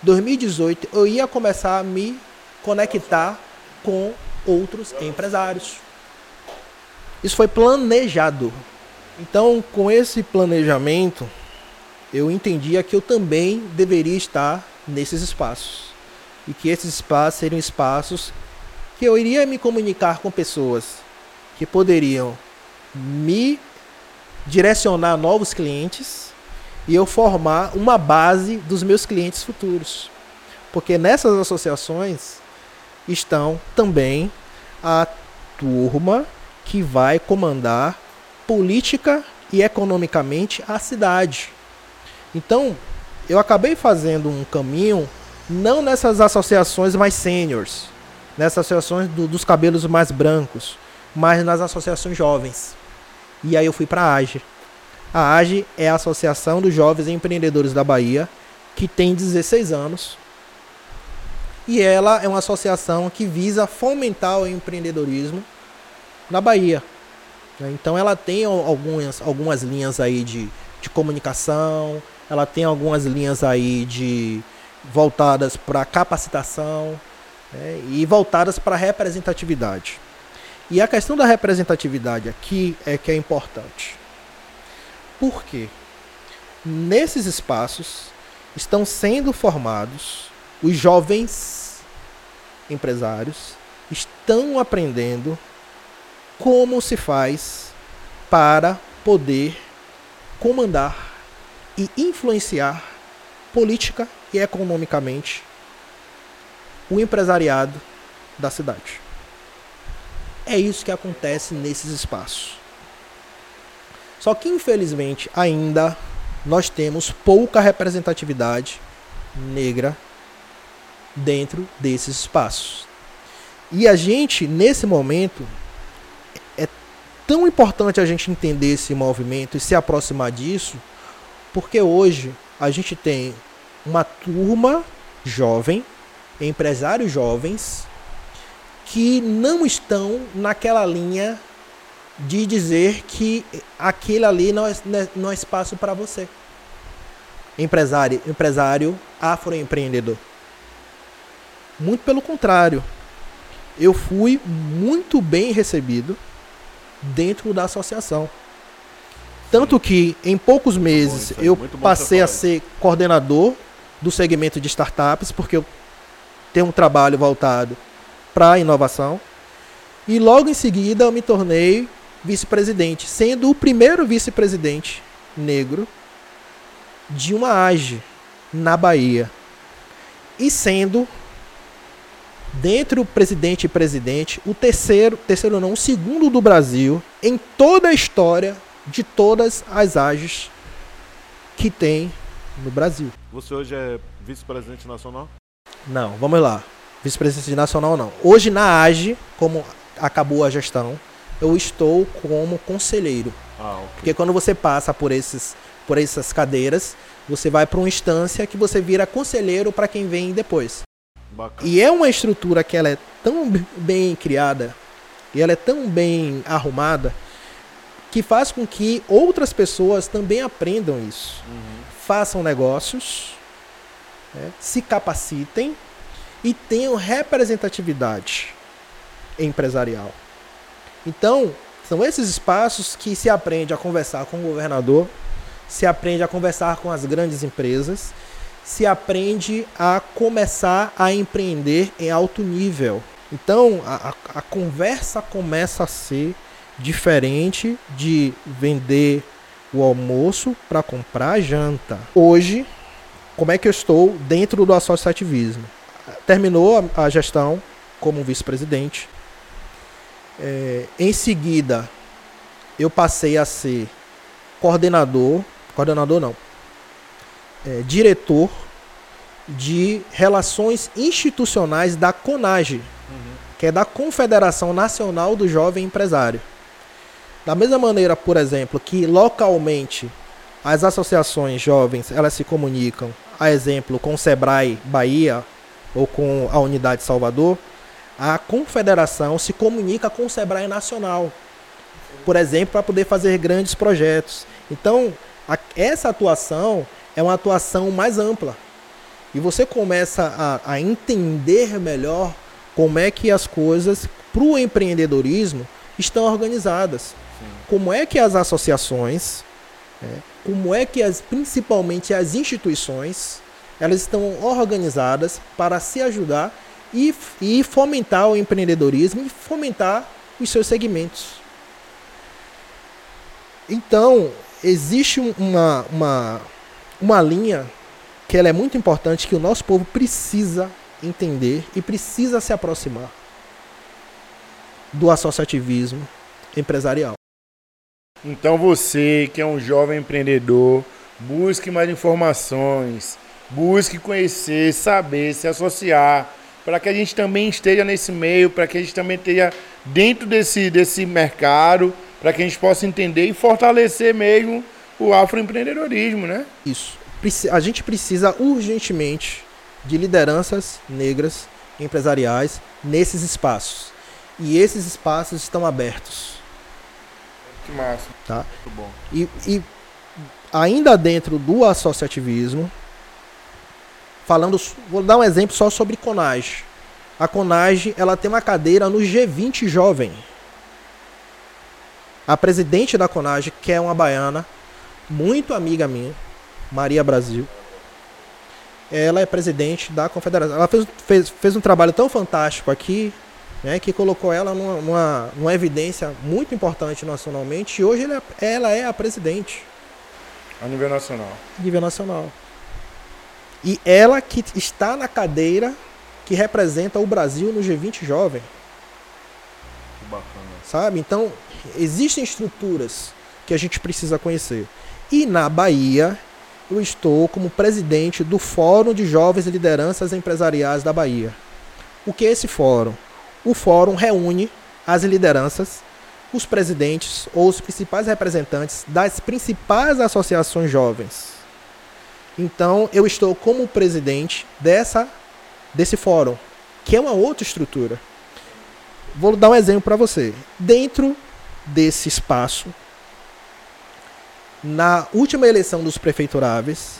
2018 eu ia começar a me conectar com outros empresários. Isso foi planejado. Então, com esse planejamento, eu entendia que eu também deveria estar nesses espaços. E que esses espaços seriam espaços que eu iria me comunicar com pessoas que poderiam me direcionar novos clientes e eu formar uma base dos meus clientes futuros. Porque nessas associações estão também a turma que vai comandar política e economicamente a cidade. Então, eu acabei fazendo um caminho não nessas associações mais seniors, nessas associações do, dos cabelos mais brancos, mas nas associações jovens. E aí eu fui para a AGE. A AGE é a Associação dos Jovens Empreendedores da Bahia, que tem 16 anos. E ela é uma associação que visa fomentar o empreendedorismo na Bahia. Né? Então ela tem algumas, algumas linhas aí de, de comunicação, ela tem algumas linhas aí de voltadas para capacitação né? e voltadas para representatividade. E a questão da representatividade aqui é que é importante. Por quê? Nesses espaços estão sendo formados os jovens empresários, estão aprendendo como se faz para poder comandar e influenciar política e economicamente o empresariado da cidade. É isso que acontece nesses espaços. Só que infelizmente ainda nós temos pouca representatividade negra dentro desses espaços. E a gente, nesse momento, tão importante a gente entender esse movimento e se aproximar disso, porque hoje a gente tem uma turma jovem, empresários jovens, que não estão naquela linha de dizer que aquele ali não é, não é espaço para você. Empresário, empresário afroempreendedor. Muito pelo contrário. Eu fui muito bem recebido dentro da associação. Tanto que em poucos meses bom, eu passei a ser coordenador do segmento de startups, porque eu tenho um trabalho voltado para a inovação. E logo em seguida eu me tornei vice-presidente, sendo o primeiro vice-presidente negro de uma AGE na Bahia. E sendo dentre o presidente e presidente, o terceiro, terceiro não, o segundo do Brasil em toda a história de todas as AGES que tem no Brasil. Você hoje é vice-presidente nacional? Não, vamos lá. Vice-presidente nacional não. Hoje na AGE, como acabou a gestão, eu estou como conselheiro. Ah, okay. Porque quando você passa por esses por essas cadeiras, você vai para uma instância que você vira conselheiro para quem vem depois. Bacana. E é uma estrutura que ela é tão bem criada e ela é tão bem arrumada que faz com que outras pessoas também aprendam isso. Uhum. Façam negócios, né, se capacitem e tenham representatividade empresarial. Então, são esses espaços que se aprende a conversar com o governador, se aprende a conversar com as grandes empresas se aprende a começar a empreender em alto nível. Então a, a, conversa começa a ser diferente de vender o almoço para comprar a janta. Hoje, como é que eu estou dentro do associativismo. Terminou a, a gestão como vice-presidente. É, em seguida, eu passei a ser coordenador, coordenador não, é, diretor de relações institucionais da CONAGE, uhum. que é da Confederação Nacional do Jovem Empresário. Da mesma maneira, por exemplo, que localmente as associações jovens elas se comunicam, a exemplo, com o Sebrae Bahia ou com a Unidade Salvador, a confederação se comunica com o Sebrae Nacional, por exemplo, para poder fazer grandes projetos. Então, a, essa atuação é uma atuação mais ampla. E você começa a, a entender melhor como é que as coisas para o empreendedorismo estão organizadas. Sim. Como é que as associações, é, como é que as, principalmente as instituições, elas estão organizadas para se ajudar e, e fomentar o empreendedorismo e fomentar os seus segmentos. Então, existe uma, uma, uma linha que ela é muito importante que o nosso povo precisa entender e precisa se aproximar do associativismo empresarial. Então você que é um jovem empreendedor, busque mais informações, busque conhecer, saber, se associar, para que a gente também esteja nesse meio, para que a gente também esteja dentro desse, desse mercado, para que a gente possa entender e fortalecer mesmo o afroempreendedorismo, né? Isso. A gente precisa urgentemente de lideranças negras empresariais nesses espaços. E esses espaços estão abertos. Que massa. Tá? Muito bom. E, e ainda dentro do associativismo, falando, vou dar um exemplo só sobre Conage. A Conage, ela tem uma cadeira no G20 Jovem. A presidente da Conage, que é uma baiana, muito amiga minha, Maria Brasil. Ela é presidente da confederação. Ela fez, fez, fez um trabalho tão fantástico aqui, né, que colocou ela numa, numa, numa evidência muito importante nacionalmente. E hoje ela, é, ela é a presidente. A nível nacional. A nível nacional. E ela que está na cadeira que representa o Brasil no G20 Jovem. Que bacana. Sabe? Então, existem estruturas que a gente precisa conhecer. E na Bahia, eu estou como presidente do Fórum de Jovens Lideranças Empresariais da Bahia. O que é esse fórum? O fórum reúne as lideranças, os presidentes ou os principais representantes das principais associações jovens então, eu estou como presidente dessa desse fórum, que é uma outra estrutura. Vou dar um exemplo para você. Dentro desse espaço, na última eleição dos prefeituráveis,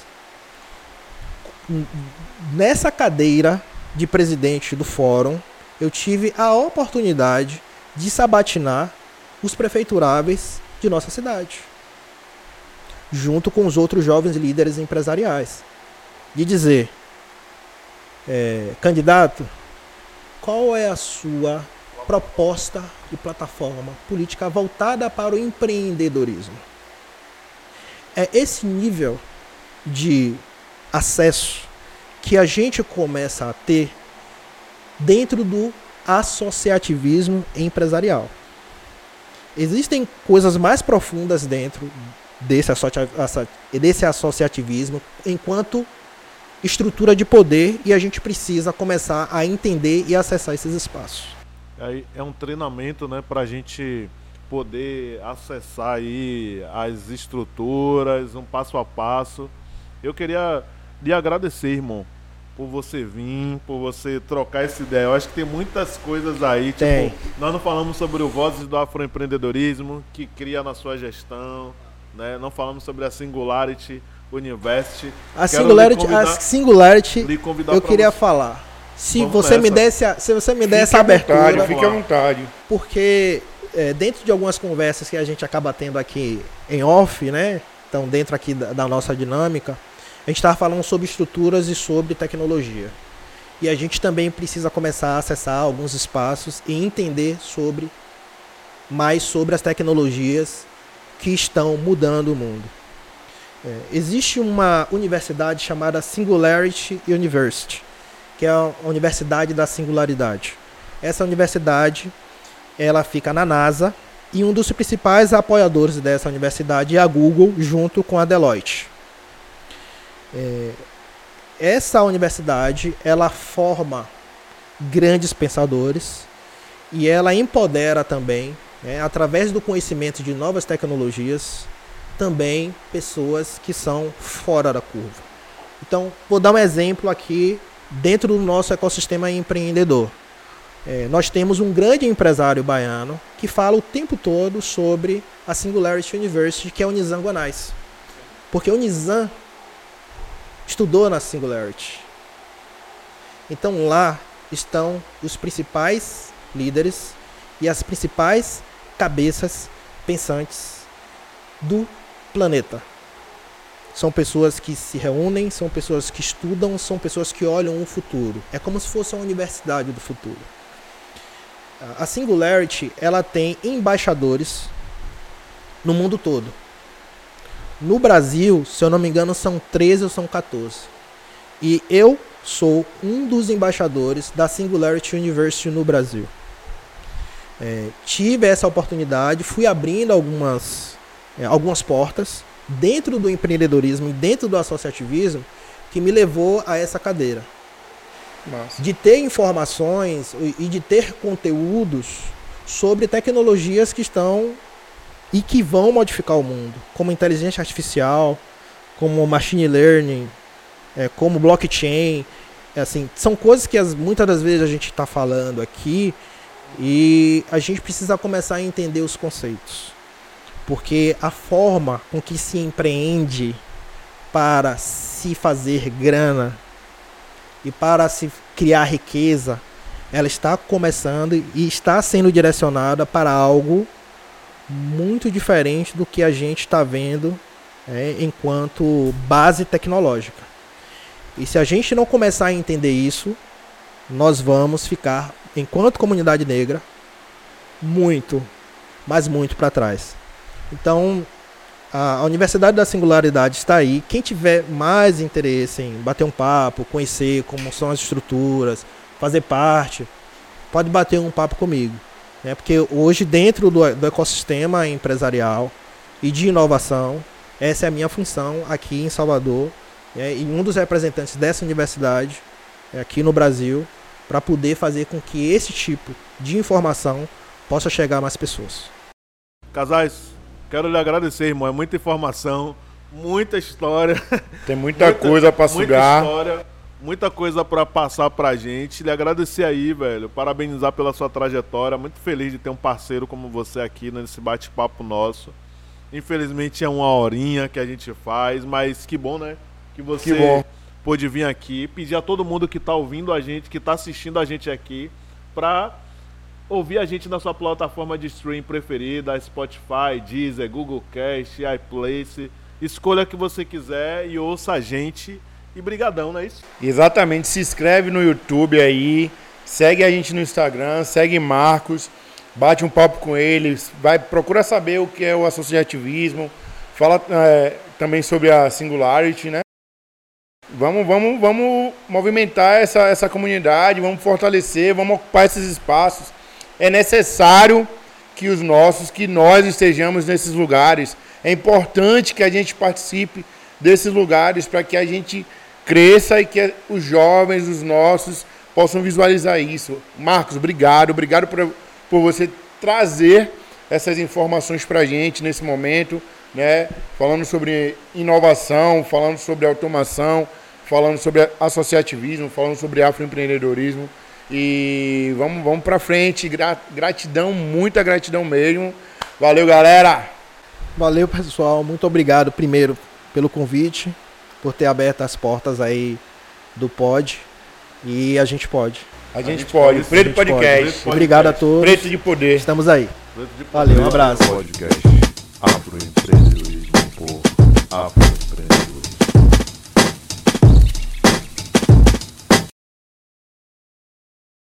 nessa cadeira de presidente do fórum, eu tive a oportunidade de sabatinar os prefeituráveis de nossa cidade junto com os outros jovens líderes empresariais. De dizer, é, candidato, qual é a sua proposta e plataforma política voltada para o empreendedorismo? É esse nível de acesso que a gente começa a ter dentro do associativismo empresarial. Existem coisas mais profundas dentro desse, associativismo enquanto estrutura de poder e a gente precisa começar a entender e acessar esses espaços. É um treinamento, né, para a gente poder acessar aí as estruturas, um passo a passo. Eu queria lhe agradecer, irmão, por você vir, por você trocar essa ideia. Eu acho que tem muitas coisas aí, tipo, tem. nós não falamos sobre o Vozes do Afroempreendedorismo, que cria na sua gestão, né? Não falamos sobre a Singularity University. A Singularity, a Singularity eu queria você. falar. Se Vamos você, me desse a, se você me desse a abertura. Vontade, fique à vontade. Porque é, dentro de algumas conversas que a gente acaba tendo aqui em off, né? Então, dentro aqui da, da nossa dinâmica, a gente estava falando sobre estruturas e sobre tecnologia. E a gente também precisa começar a acessar alguns espaços e entender sobre mais sobre as tecnologias que estão mudando o mundo. É, existe uma universidade chamada Singularity University, que é a Universidade da Singularidade. Essa universidade, ela fica na NASA e um dos principais apoiadores dessa universidade é a Google, junto com a Deloitte. É, essa universidade, ela forma grandes pensadores e ela empodera também, né, através do conhecimento de novas tecnologias, também pessoas que são fora da curva. Então, vou dar um exemplo aqui dentro do nosso ecossistema empreendedor. É, nós temos um grande empresário baiano que fala o tempo todo sobre a Singularity University, que é o Nizam Guanais. Porque o Nizam estudou na Singularity. Então lá estão os principais líderes e as principais cabeças pensantes do planeta. São pessoas que se reúnem, são pessoas que estudam, são pessoas que olham o futuro. É como se fosse uma universidade do futuro. A Singularity, ela tem embaixadores no mundo todo. No Brasil, se eu não me engano, são 13 ou são 14. E eu sou um dos embaixadores da Singularity University no Brasil. É, tive essa oportunidade, fui abrindo algumas é, algumas portas dentro do empreendedorismo e dentro do associativismo que me levou a essa cadeira. De ter informações e de ter conteúdos sobre tecnologias que estão e que vão modificar o mundo, como inteligência artificial, como machine learning, é, como blockchain. É, assim, são coisas que as, muitas das vezes a gente está falando aqui e a gente precisa começar a entender os conceitos porque a forma com que se empreende para se fazer grana e para se criar riqueza, ela está começando e está sendo direcionada para algo muito diferente do que a gente está vendo é, enquanto base tecnológica. E se a gente não começar a entender isso, nós vamos ficar, enquanto comunidade negra, muito, mas muito para trás. Então, a, Universidade da Singularidade está aí. Quem tiver mais interesse em bater um papo, conhecer como são as estruturas, fazer parte, pode bater um papo comigo. Né? Porque hoje, dentro do, do ecossistema empresarial e de inovação, essa é a minha função aqui em Salvador né? e um dos representantes dessa universidade é aqui no Brasil para poder fazer com que esse tipo de informação possa chegar a mais pessoas. Casais, Quero lhe agradecer, irmão. É muita informação, muita história. Tem muita, muita coisa para sugar. Muita história, muita coisa para passar pra gente. Lhe agradecer aí, velho. Parabenizar pela sua trajetória. Muito feliz de ter um parceiro como você aqui nesse bate-papo nosso. Infelizmente é uma horinha que a gente faz, mas que bom, né? Que você que bom. pôde vir aqui. Pedir a todo mundo que está ouvindo a gente, que está assistindo a gente aqui, para ouvir a gente na sua plataforma de stream preferida, Spotify, Deezer, Google Cast, iPlace. Escolha que você quiser e ouça a gente. E brigadão, não é isso? Exatamente. Se inscreve no YouTube aí, segue a gente no Instagram, segue Marcos, bate um papo com eles, vai procura saber o que é o associativismo, fala é, também sobre a Singularity, né? Vamos, vamos, vamos movimentar essa, essa comunidade, vamos fortalecer, vamos ocupar esses espaços é necessário que os nossos, que nós estejamos nesses lugares. É importante que a gente participe desses lugares para que a gente cresça e que os jovens, os nossos, possam visualizar isso. Marcos, obrigado, obrigado por, por você trazer essas informações para a gente nesse momento, né? Falando sobre inovação, falando sobre automação, falando sobre associativismo, falando sobre afroempreendedorismo. E vamos, vamos pra frente. Gratidão, muita gratidão mesmo. Valeu, galera. Valeu, pessoal. Muito obrigado, primeiro, pelo convite, por ter aberto as portas aí do Pod. E a gente pode. A gente, a gente pode. pode. Preto Podcast. Pode. Obrigado a todos. Preto de Poder. Estamos aí. Valeu, um abraço. Podcast. Abro empreendedorismo por